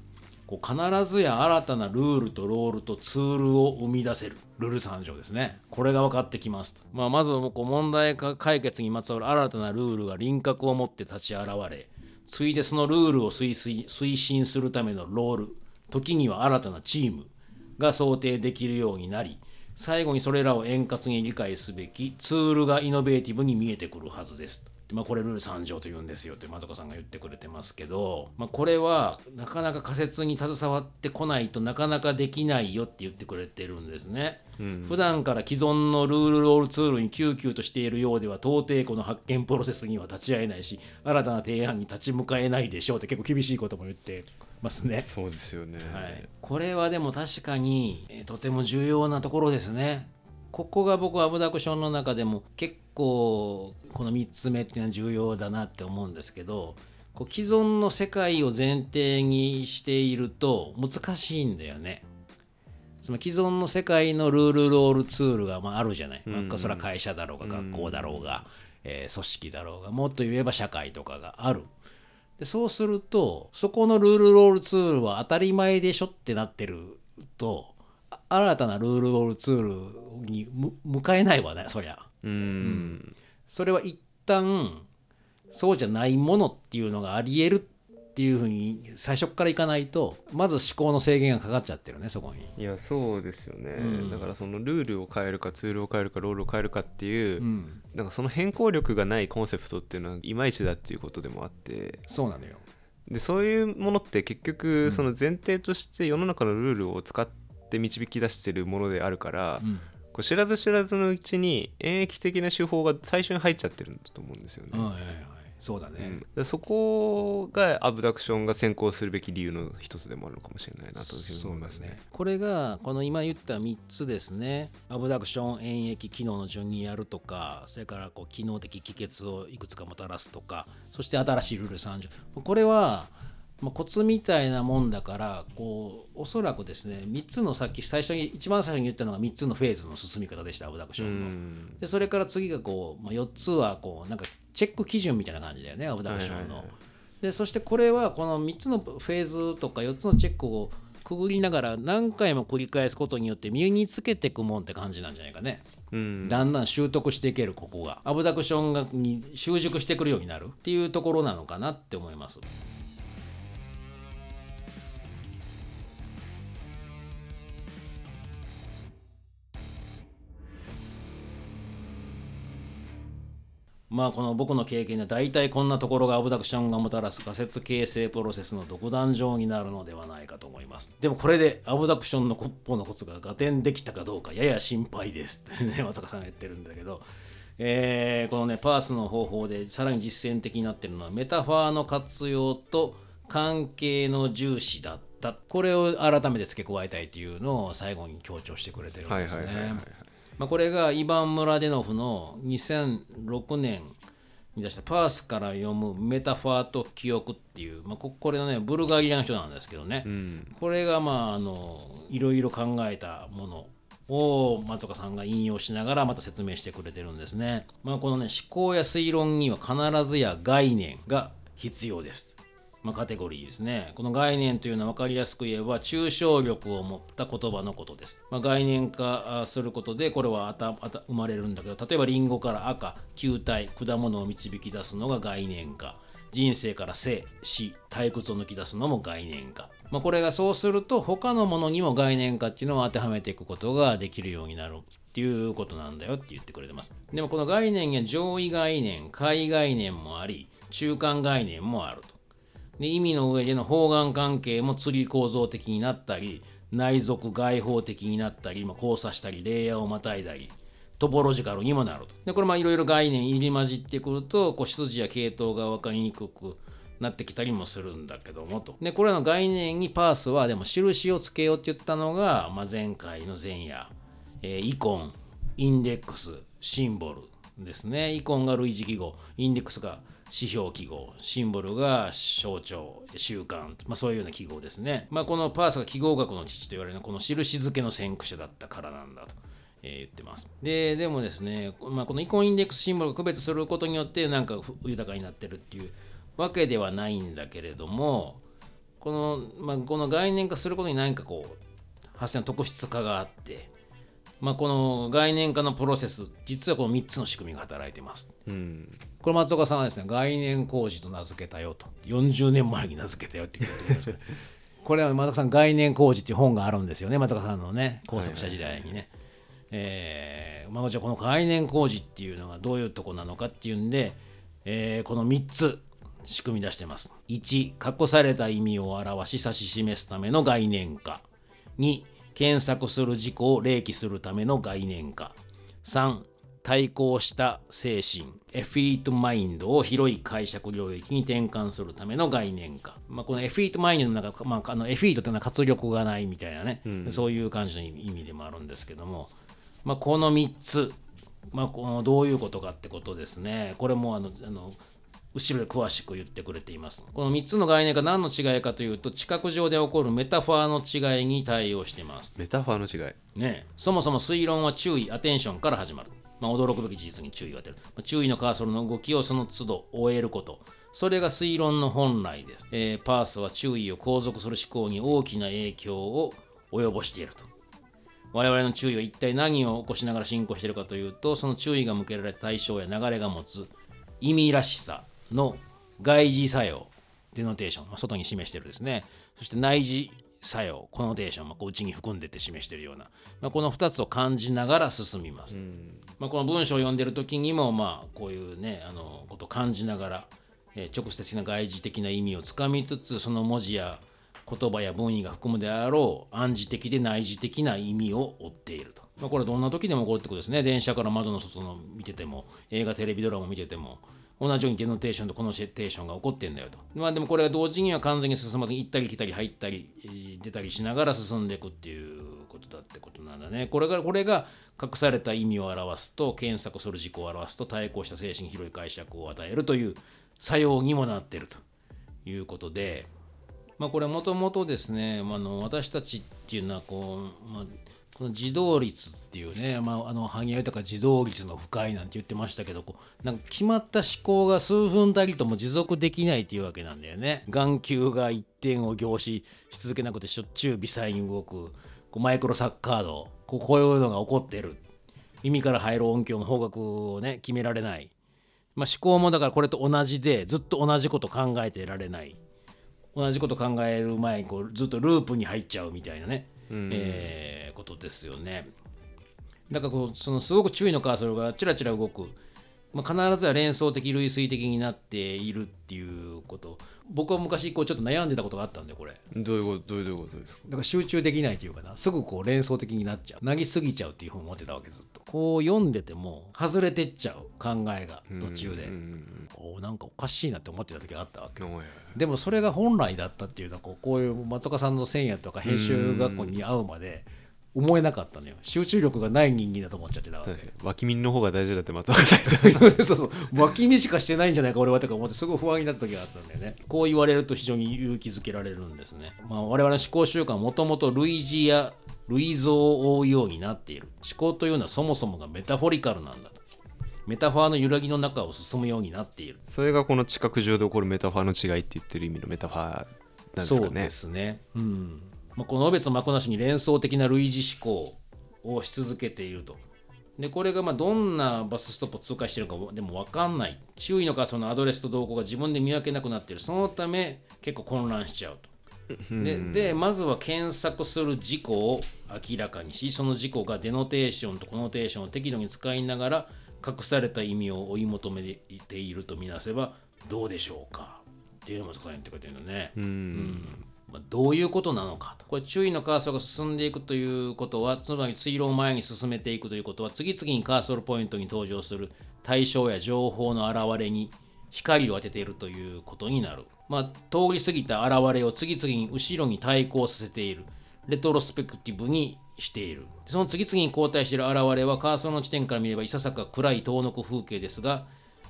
こう必ずや新たなルールとロールとツールを生み出せる。ルール参上ですね。これが分かってきますと、まあ、まずこう問題解決にまつわる新たなルールが輪郭を持って立ち現れついでそのルールを推推推進するためのロール。時には新たなチームが想定できるようになり最後にそれらを円滑に理解すべきツールがイノベーティブに見えてくるはずです。でまあ、これルール3条と言うんですよって松岡さんが言ってくれてますけど、まあ、これはなかなか仮説に携わってこないとなかなかできないよって言ってくれてるんですね。普段から既存のルールロールツールにキューキューとしているようでは到底この発見プロセスには立ち会えないし新たな提案に立ち向かえないでしょうって結構厳しいことも言ってますね。そうですよね、はい、これはでも確かに、えーとても重要なところですね。ここが僕はアブダクションの中でも結構この3つ目っていうのは重要だなって思うんですけどこう既存の世界を前提にしていると難しいんだよね。つまり既存の世界のルールロールツールがまああるじゃない。まあ、それは会社だろうが学校だろうが、えー組織だろうがもっと言えば社会とかがある。でそうするとそこのルールロールツールは当たり前でしょってなってるとあ新たなルールロールツールにむ迎えないわねそりゃ。うん。それは一旦そうじゃないものっていうのがありえるっていうふうに最初からいかないとまず思考の制限がかかっちゃってるねそこに。いやそうですよね、うん。だからそのルールを変えるかツールを変えるかロールを変えるかっていう、うん、なんかその変更力がないコンセプトっていうのはいまいちだっていうことでもあってそうなのよ。でそういうものって結局その前提として世の中のルールを使って導き出してるものであるから、うんこう知らず知らずのうちに演疫的な手法が最初に入っちゃってるんだと思うんですよね。はいはいはい、そうだね。うんでそこがアブダクションが先行するべき理由の一つでもあるのかもしれないなと思いますね。これがこの今言った3つですねアブダクション演疫機能の順にやるとかそれからこう機能的帰結をいくつかもたらすとかそして新しいルール3条これはまあコツみたいなもんだからこうおそらくですね3つのさっき最初に一番最初に言ったのが3つのフェーズの進み方でしたアブダクションの。うんでそれから次がこう、まあ、4つはこうなんかチェック基準みたいな感じだよねアブダクションの。でそしてこれはこの3つのフェーズとか4つのチェックをくぐりながら何回も繰り返すことによって身につけていくもんって感じなんじゃないかね。うんだんだん習得していけるここがアブダクションがに習熟してくるようになるっていうところなのかなって思います。まあこの僕の経験で大体こんなところがアブダクションがもたらす仮説形成プロセスの独壇場になるのではないかと思います。でもこれでアブダクションの骨法のコツが合点できたかどうかやや心配ですってね、まさかさんが言ってるんだけど、えーこのねパースの方法でさらに実践的になってるのはメタファーの活用と関係の重視だった。これを改めて付け加えたいというのを最後に強調してくれてるんですね。はいはいはいはいまあ、これがイヴァン・ムラデノフの2006年に出した「パースから読むメタファーと記憶」っていう、まあ、ここれのねブルガリアの人なんですけどね、うんこれがまああのいろいろ考えたものを松岡さんが引用しながらまた説明してくれてるんですね。まあ、このね思考や推論には必ずや概念が必要です。まあ、カテゴリーですね。この概念というのは分かりやすく言えば抽象力を持った言葉のことです。まあ、概念化することでこれはあたあた生まれるんだけど例えばリンゴから赤球体果物を導き出すのが概念化人生から生死退屈を抜き出すのも概念化。まあ、これがそうすると他のものにも概念化っていうのを当てはめていくことができるようになるっていうことなんだよって言ってくれてます。でもこの概念や上位概念、下位概念もあり、中間概念もあると。で意味の上での方眼関係も釣り構造的になったり内属外包的になったり、まあ、交差したりレイヤーをまたいだりトポロジカルにもなると。でこれまあいろいろ概念入り混じってくるとこう出自や系統が分かりにくくなってきたりもするんだけどもと。でこれらの概念にパースはでも印をつけようって言ったのが、まあ、前回の前夜、えーイコンインデックスシンボルですね。イコンが類似記号。インデックスが指標記号シンボルが象徴習慣、まあ、そういうような記号ですね、まあ、このパースが記号学の父と言われるこの印付けの先駆者だったからなんだと。え言ってますででもですね、まあ、このイコンインデックスシンボルを区別することによってなんか豊かになってるっていうわけではないんだけれどもこの,、まあ、この概念化することに何かこう発生の特質化があって、まあ、この概念化のプロセス実はこの3つの仕組みが働いてますうんこれ松岡さんはですね概念工事と名付けたよと40年前に名付けたよって言ってますけど これは松岡さん概念工事っていう本があるんですよね松岡さんのね工作者時代にね。えーまあ、じゃあこの概念工事っていうのがどういうとこなのかっていうんで、えーこの3つ仕組み出してます。1、隠された意味を表し指し示すための概念化。2、検索する事項を列記するための概念化。3、対抗した精神、 effete mind を広い解釈領域に転換するための概念化。まあ、この effete mind の中、まあ、あの effete っていうのは活力がないみたいなね、そういう感じの意味でもあるんですけども、まあ、この3つ、まあ、このどういうことかってことですね。これもあのあの後ろで詳しく言ってくれています。この3つの概念が何の違いかというと、知覚上で起こるメタファーの違いに対応しています。メタファーの違いね、そもそも推論は注意、アテンションから始まる。まあ、驚くべき事実に注意を当てる。まあ注意のカーソルの動きをその都度終えること。それが推論の本来です。えーパースは注意を後続する思考に大きな影響を及ぼしていると。我々の注意は一体何を起こしながら進行しているかというと、その注意が向けられた対象や流れが持つ意味らしさの外示作用、デノテーション、外に示してるですね。そして内示作用、コノテーション、まあ、こう内に含んでて示してるような、まあ、この2つを感じながら進みます。まあ、この文章を読んでる時にも、まあ、こういうね、あのことを感じながら、えー直接的な外示的な意味をつかみつつ、その文字や言葉や文意が含むであろう暗示的で内示的な意味を追っていると。まあ、これどんな時でも起こるってことですね。電車から窓の外の見てても、映画、テレビドラマ見てても、同じようにデノテーションとコノテーションが起こってんだよと。まあでもこれが同時には完全に進まずに行ったり来たり入ったり出たりしながら進んでいくっていうことだってことなんだね。これがこれが隠された意味を表すと検索する事項を表すと対抗した精神広い解釈を与えるという作用にもなってるということで、まあ、これもともとですね、ま、あの私たちっていうのはこう、まあ、この自動率っていうね、まあ、あの萩生とか自動率の深いなんて言ってましたけどこうなんか決まった思考が数分たりとも持続できないっていうわけなんだよね。眼球が一点を凝視し続けなくてしょっちゅう微細に動くこうマイクロサッカードこうこういうのが起こってる。耳から入る音響の方角をね決められない、まあ、思考もだからこれと同じでずっと同じこと考えてられない。同じこと考える前にこうずっとループに入っちゃうみたいなね、えーことですよね。だからこうそのすごく注意のカーソルがちらちら動く、まあ、必ずは連想的類推的になっているっていうこと。僕は昔こうちょっと悩んでたことがあったんでこれ。どういうことどういうことですか？だから集中できないというかな。すぐこう連想的になっちゃう。投げすぎちゃうっていうふうに思ってたわけずっと。こう読んでても外れてっちゃう考えが途中で、こうなんかおかしいなって思ってた時があったわけ。でもそれが本来だったっていうのはこうこういう松岡さんの千夜とか編集学校に会うまで思えなかったのよ。集中力がない人間だと思っちゃってたわけ。脇耳の方が大事だって松岡さん そうそう。脇見しかしてないんじゃないか俺はとか思ってすごい不安になった時があったんだよね。こう言われると非常に勇気づけられるんですね、まあ、我々の思考習慣はもともと類似や類像を追うようになっている。思考というのはそもそもがメタフォリカルなんだと。メタファーの揺らぎの中を進むようになっている。それがこの知覚上で起こるメタファーの違いって言ってる意味のメタファーなんですそうかねですね。うんまあ、こののべつ幕なしに連想的な類似思考をし続けていると。でこれがまあどんなバスストップを通過しているかもでも分かんない。周囲のそのアドレスと動向が自分で見分けなくなっている。そのため結構混乱しちゃうと。ででまずは検索する事項を明らかにしその事項がデノテーションとコノテーションを適度に使いながら隠された意味を追い求めているとみなせばどうでしょうか。っていうのもそこに言ってくれてるのね。うん。まあ、どういうことなのかと。これ注意のカーソルが進んでいくということはつまり推論を前に進めていくということは次々にカーソルポイントに登場する対象や情報の現れに光を当てているということになる、まあ、通り過ぎた現れを次々に後ろに対抗させている。レトロスペクティブにしている。その次々に交代している現れはカーソルの地点から見ればいささか暗い遠のく風景ですが、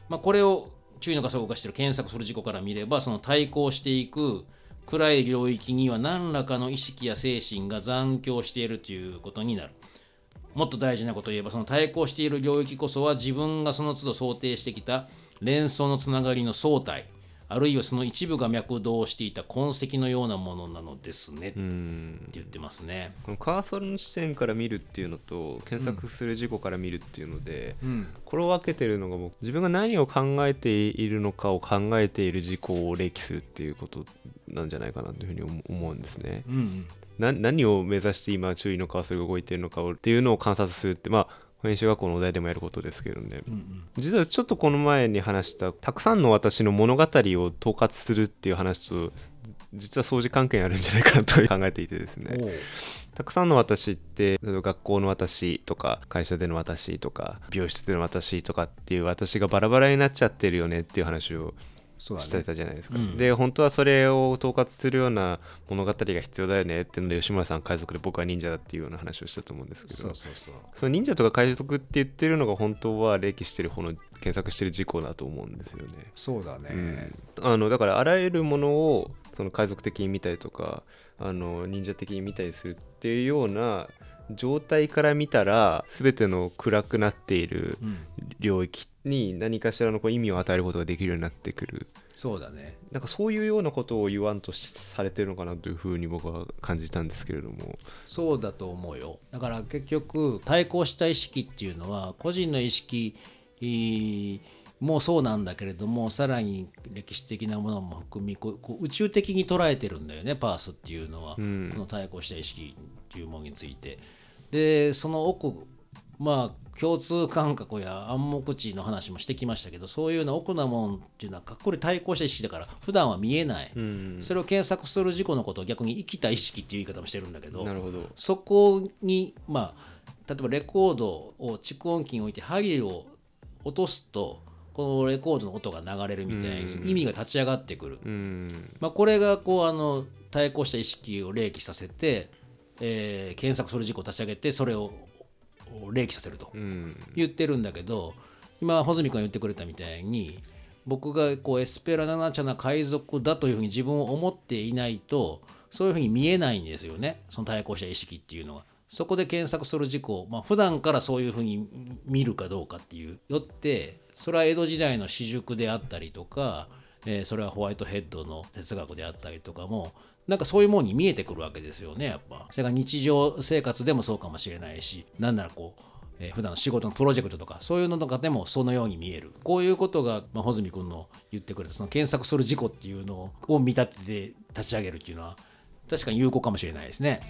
まあ、これを注意の加速化している検索する事故から見ればその対抗していく暗い領域には何らかの意識や精神が残響しているということになる。もっと大事なことを言えばその対抗している領域こそは自分がその都度想定してきた連想のつながりの総体あるいはその一部が脈動していた痕跡のようなものなのですねって言ってますね。このカーソルの視点から見るっていうのと検索する事故から見るっていうので、うんこれを分けてるのがもう自分が何を考えているのかを考えている事項を例記するっていうことなんじゃないかなというふうに思思うんですね。うんな何を目指して今注意のカーソルが動いているのかをっていうのを観察するってまあ編集学校のお題でもやることですけどね、うんうん。実はちょっとこの前に話したたくさんの私の物語を統括するっていう話と実は相似関係にあるんじゃないかなと考えていてですね。たくさんの私って学校の私とか会社での私とか美容室での私とかっていう私がバラバラになっちゃってるよねっていう話をしてたじゃないですか、うん。で本当はそれを統括するような物語が必要だよねっていうので吉村さん海賊で僕は忍者だっていうような話をしたと思うんですけど。そうそうそう。その忍者とか海賊って言ってるのが本当は歴してる方の検索してる事項だと思うんですよね。そうだね、あのだからあらゆるものをその海賊的に見たりとかあの忍者的に見たりするっていうような状態から見たら全ての暗くなっているうん。領域に何かしらのこう意味を与えることができるようになってくる。そうだね。なんかそういうようなことを言わんとしされてるのかなというふうに僕は感じたんですけれども。そうだと思うよ。だから結局対抗した意識っていうのは個人の意識えーもそうなんだけれどもさらに歴史的なものも含みこう宇宙的に捉えてるんだよねパースっていうのは、ん。この対抗した意識っていうものについてでその奥まあ共通感覚や暗黙知の話もしてきましたけどそういうような奥なもんっていうのはかっこり対抗した意識だから普段は見えない、それを検索する事故のことを逆に生きた意識っていう言い方もしてるんだけどなるほど。そこにまあ例えばレコードを蓄音機に置いて針を落とすとこのレコードの音が流れるみたいに意味が立ち上がってくる、うん。まあ、これがこうあの対抗した意識を励起させて、えー検索する事故を立ち上げてそれを励起させるとうん。言ってるんだけど今穂積君が言ってくれたみたいに僕がこうエスペラナナチャな海賊だというふうに自分を思っていないとそういうふうに見えないんですよね。その対抗した意識っていうのは。そこで検索する事故、まあ普段からそういうふうに見るかどうかっていうよってそれは江戸時代の私塾であったりとか、えーそれはホワイトヘッドの哲学であったりとかもなんかそういうものに見えてくるわけですよねやっぱそれが日常生活でもそうかもしれないしなんならこうえー普段の仕事のプロジェクトとかそういうのとかでもそのように見えるこういうことが、まあ、穂積君の言ってくれたその検索する事故っていうのを見立てて立ち上げるっていうのは確かに有効かもしれないですね。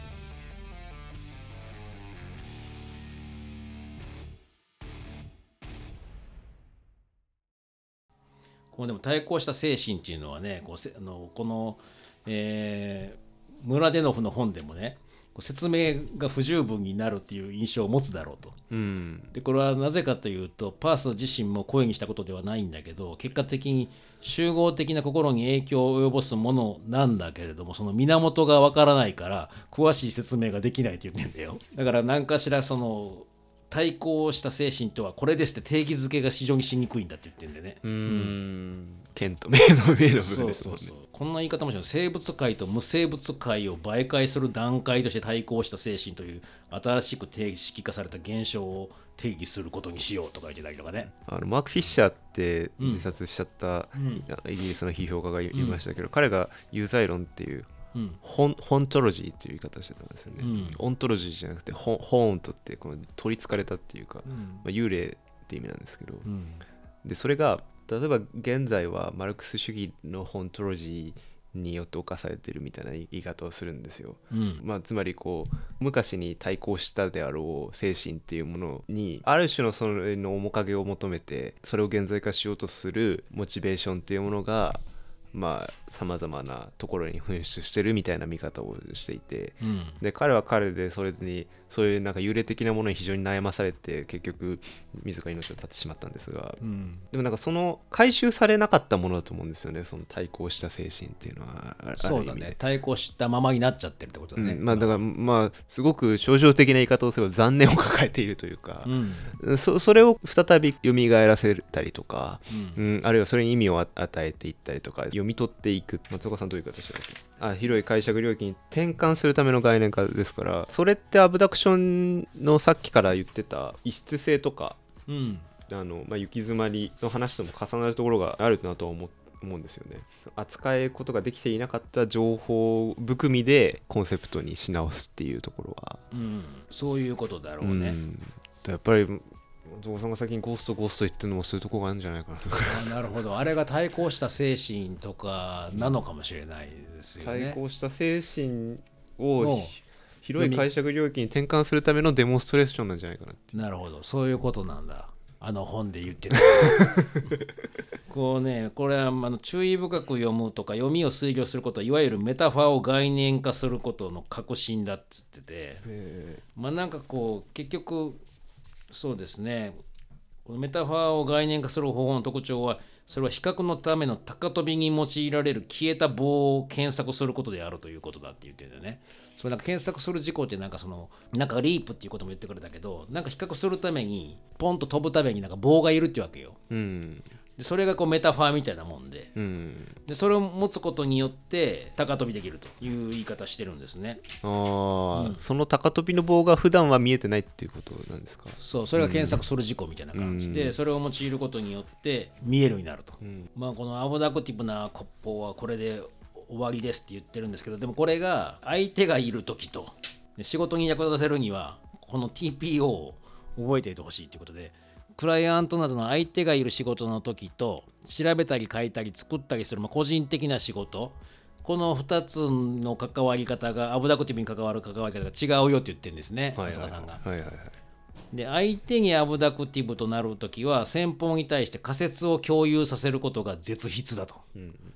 このでも対抗した精神っていうのはねこうせあのこの、えームラデノフの本でもね説明が不十分になるっていう印象を持つだろうと。うんでこれはなぜかというとパース自身も声にしたことではないんだけど結果的に集合的な心に影響を及ぼすものなんだけれどもその源がわからないから詳しい説明ができないって言ってんだよだから何かしらその対抗した精神とはこれですって定義づけが非常にしにくいんだって言ってんでね。うーん。剣と名の名の部そう分ですもんねそうそうこん。な言い方もしれない生物界と無生物界を媒介する段階として対抗した精神という新しく定式化された現象を定義することにしようとか言ってたりとかねあのマーク・フィッシャーってうん自殺しちゃった、ん。イギリスの批評家がいましたけど、彼が有罪論っていううんホンホントロジーっていう言い方をしてたんですよね、うん。オントロジーじゃなくてホンホーントってこの取りつかれたっていうか、うん。まあ、幽霊って意味なんですけど、うん。でそれが例えば現在はマルクス主義のホントロジーによって侵されてるみたいな言い方をするんですよ。うん。まあ、つまりこう昔に対抗したであろう精神っていうものにある種のそれの面影を求めてそれを現在化しようとするモチベーションっていうものがまあさまざまなところに噴出してるみたいな見方をしていて。うん。で彼は彼でそれにそういうなんか幽霊的なものに非常に悩まされて結局自ら命を絶ってしまったんですが。うん。でもなんかその回収されなかったものだと思うんですよねその対抗した精神っていうのはあそうだね。対抗したままになっちゃってるってことだね、うん。まあだからまあすごく象徴的な言い方をすれば残念を抱えているというか。う、ん。そそれを再び蘇らせたりとか、ううんん、あるいはそれに意味を与えていったりとか読み取っていく。松岡さんどういう言い方してたっけ？あ広い解釈領域に転換するための概念化ですからそれってアブダクションのさっきから言ってた異質性とかうん。あの、まあ、行き詰まりの話とも重なるところがあるなとは思思うんですよね。扱えることができていなかった情報含みでコンセプトにし直すっていうところは。うん。そういうことだろうね、ん。やっぱりゾウさんが先にゴーストゴースト言ってるのもそういうところがあるんじゃないかな。あ なるほど。あれが対抗した精神とかなのかもしれないですよね。対抗した精神をひ広い解釈領域に転換するためのデモンストレーションなんじゃないかなって。なるほど。そういうことなんだ。あの本で言ってた。こうねこれはあの注意深く読むとか読みを推理することはいわゆるメタファーを概念化することの核心だっつってて。まあなんかこう結局そうですねこのメタファーを概念化する方法の特徴はそれは比較のための高飛びに用いられる消えた棒を検索することであるということだって言ってるんだよね。それなんか検索する事項ってなんかそのなんかリープっていうことも言ってくれたけどなんか比較するためにポンと飛ぶためになんか棒がいるってわけよ。うんでそれがこうメタファーみたいなもんで。うん。でそれを持つことによって高飛びできるという言い方してるんですね。ああ、その高飛びの棒が普段は見えてないっていうことなんですか？そうそれが検索する事項みたいな感じで、それを用いることによって見えるようになると、まあこのアボダクティブな骨法はこれで終わりですって言ってるんですけどでもこれが相手がいる時とで仕事に役立たせるにはこの TPO を覚えていてほしいということでクライアントなどの相手がいる仕事の時と調べたり書いたり作ったりする、まあ、個人的な仕事。この2つの関わり方がアブダクティブに関わる関わり方が違うよって言ってるんですね、はいはい松川さんが。はいはいはい。で相手にアブダクティブとなるときは先方に対して仮説を共有させることが絶筆だと、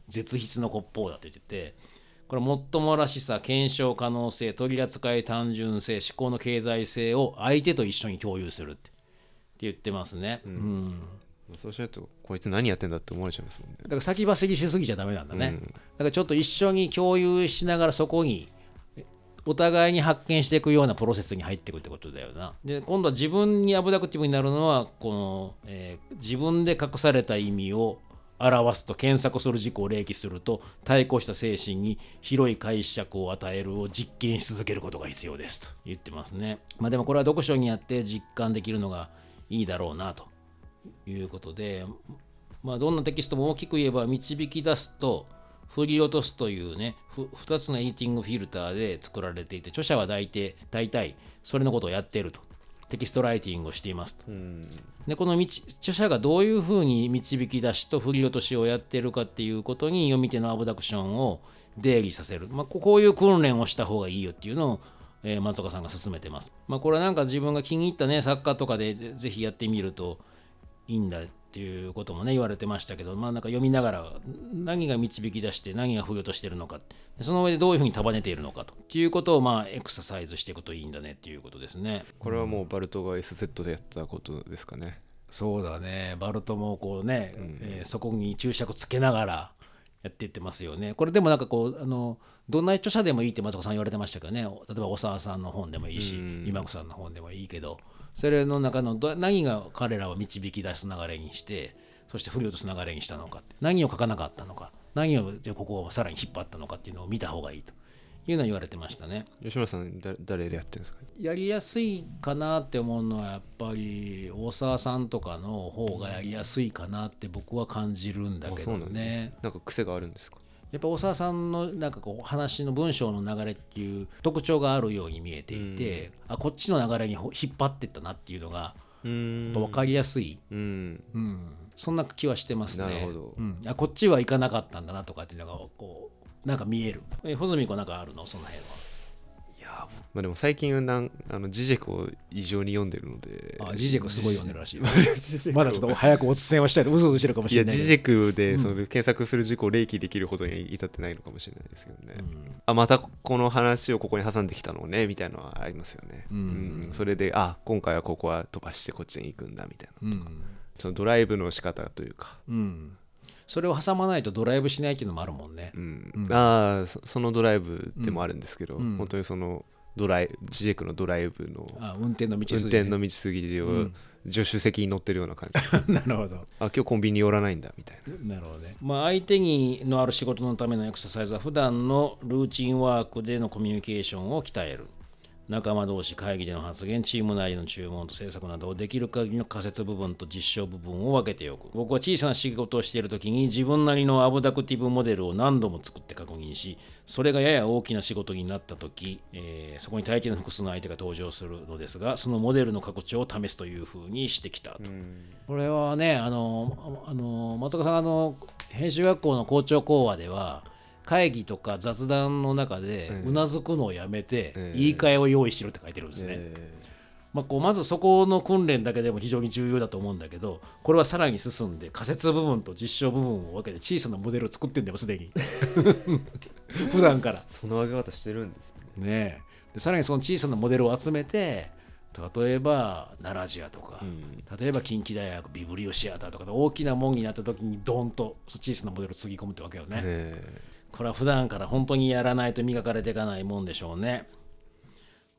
絶筆の骨法だと言っててこれもっともらしさ検証可能性取り扱い単純性思考の経済性を相手と一緒に共有するって言ってますね、うん。そうしないとこいつ何やってんだって思われちゃいますもんね。だから先走りしすぎちゃダメなんだね、だからちょっと一緒に共有しながらそこにお互いに発見していくようなプロセスに入っていくってことだよな。で今度は自分にアブダクティブになるのはこの、えー自分で隠された意味を表すと検索する事項を例記すると対抗した精神に広い解釈を与えるを実験し続けることが必要ですと言ってますね。まあ、でもこれは読書にやって実感できるのがいいだろうなということで、まあ、どんなテキストも大きく言えば導き出すと振り落とすというね2つの editing フィルターで作られていて著者は大体大体それのことをやっていると。テキストライティングをしていますと。でこの道著者がどういうふうに導き出しと振り落としをやっているかっていうことに読み手のアブダクションを出入りさせる、まあ、こういう訓練をした方がいいよっていうのを、えー松岡さんが進めてます。まあ、これはなんか自分が気に入ったね作家とかでぜぜひやってみるといいんだっていうこともね言われてましたけどまあなんか読みながら何が導き出して何が不要としてるのか。その上でどういうふうに束ねているのかと。っていうことをまあエクササイズしていくといいんだねっていうことですね。これはもうバルトが SZ でやったことですかね。そうだね。バルトもこうね、えーそこに注釈つけながらやっていってますよね。これでもなんかこうあのどんな著者でもいいって松岡さん言われてましたけどね。例えば小沢さんの本でもいいし、今子さんの本でもいいけど。それの中のど何が彼らを導き出す流れにしてそして振り落とす流れにしたのか何を書かなかったのか何をじゃあここをさらに引っ張ったのかっていうのを見た方がいいというのは言われてましたね。吉村さんだ誰でやってるんですか？やりやすいかなって思うのはやっぱり大沢さんとかの方がやりやすいかなって僕は感じるんだけどね。なんか癖があるんですか？やっぱ大沢さんのなんかこう話の文章の流れっていう特徴があるように見えていて、あこっちの流れにほ引っ張ってったなっていうのがやっぱ分かりやすい、うん。うん、そんな気はしてますね。なるほど。うん、あこっちは行かなかったんだなとかっていうのがこうなんか見える。え穂積子なんかあるの？その辺は。まあでも最近なんあのジジェクを異常に読んでるので。あジジェクすごい読んでるらしい。まだちょっと早くお伝えをしたいとうずうずしてるかもいやしれないけど。ジジェクでその検索する事項を例記できるほどに至ってないのかもしれないですけどね、あまたこの話をここに挟んできたのねみたいなのはありますよね、うん。うん。それであ今回はここは飛ばしてこっちに行くんだみたいなうん。そのドライブの仕方というか、うん、それを挟まないとドライブしないっていうのもあるもんね。うんああそそのドライブでもあるんですけど、うん本当にそのドライジジェクのドライブのあ運転の道運筋、ね、転の道筋を助手席に乗ってるような感じ、なるほど。あ今日コンビニ寄らないんだみたいななるほどね。まあ、相手にのある仕事のためのエクササイズは普段のルーチンワークでのコミュニケーションを鍛える。仲間同士会議での発言、チーム内での注文と制作などをできる限りの仮説部分と実証部分を分けておく。僕は小さな仕事をしているときに自分なりのアブダクティブモデルを何度も作って確認し、それがやや大きな仕事になったとき、えーそこに大抵の複数の相手が登場するのですが、そのモデルの拡張を試すというふうにしてきたと。これはねあのあの松岡さんあの編集学校の校長講話では会議とか雑談の中でうなずくのをやめてええ。言い換えを用意しろって書いてるんですね。えまあ、こうまずそこの訓練だけでも非常に重要だと思うんだけどこれはさらに進んで仮説部分と実証部分を分けて小さなモデルを作ってんだよすでに。普段から。ーその上げ方してるんですね。ねえ。でさらにその小さなモデルを集めて例えば奈良ジアとか、例えば近畿大学ビブリオシアターとかで大きな門になった時にドンと小さなモデルをつぎ込むってわけよね。えこれは普段から本当にやらないと磨かれていかないもんでしょうね。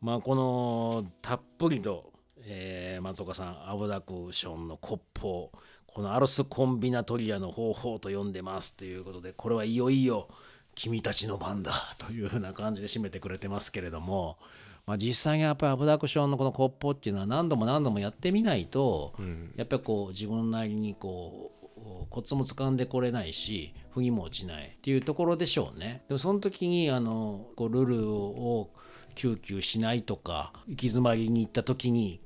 まあこのたっぷりと、えー松岡さんアブダクションの骨法このアルスコンビナトリアの方法と呼んでますということでこれはいよいよ君たちの番だというふうな感じで締めてくれてますけれども、まあ、実際にやっぱりアブダクションのこの骨法っていうのは何度も何度もやってみないと、やっぱりこう自分なりにこうコツも掴んでこれないし腑にも落ちないっていうところでしょうね。でもその時にあのこうルールを救急しないとか行き詰まりに行った時に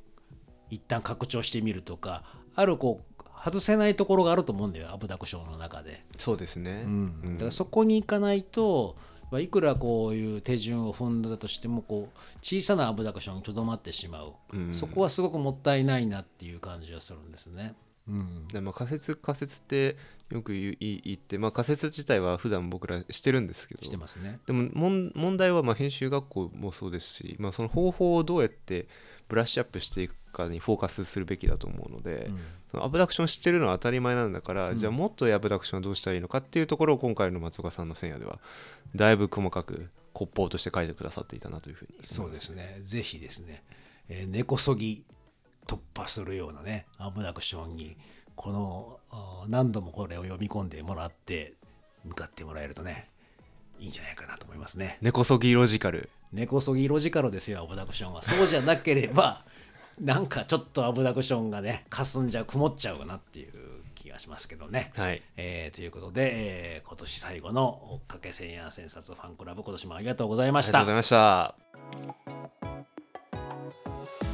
一旦拡張してみるとかあるこう外せないところがあると思うんだよアブダクションの中で。そうですね、だからそこに行かないとまあいくらこういう手順を踏んだとしてもこう小さなアブダクションにとどまってしまう、そこはすごくもったいないなっていう感じがするんですね。うん。でまあ、仮説仮説ってよく言う言って、まあ、仮説自体は普段僕らしてるんですけど。してますね。でも問問題はまあ編集学校もそうですし、まあ、その方法をどうやってブラッシュアップしていくかにフォーカスするべきだと思うので、そのアブダクション知ってるのは当たり前なんだから、じゃあもっとアブダクションはどうしたらいいのかっていうところを今回の松岡さんの選野ではだいぶ細かく骨法として書いてくださっていたなというふうにそうですね。ぜひですね、えー根こそぎ突破するようなね、アブダクションにこのあ何度もこれを読み込んでもらって向かってもらえるとねいいんじゃないかなと思いますね。根こそぎロジカル。根こそぎロジカルですよアブダクションは。そうじゃなければ なんかちょっとアブダクションがね霞んじゃう曇っちゃうかなっていう気がしますけどね。はい。えーということで、えー今年最後の追っかけ千夜千冊ファンクラブ今年もありがとうございました。ありがとうございました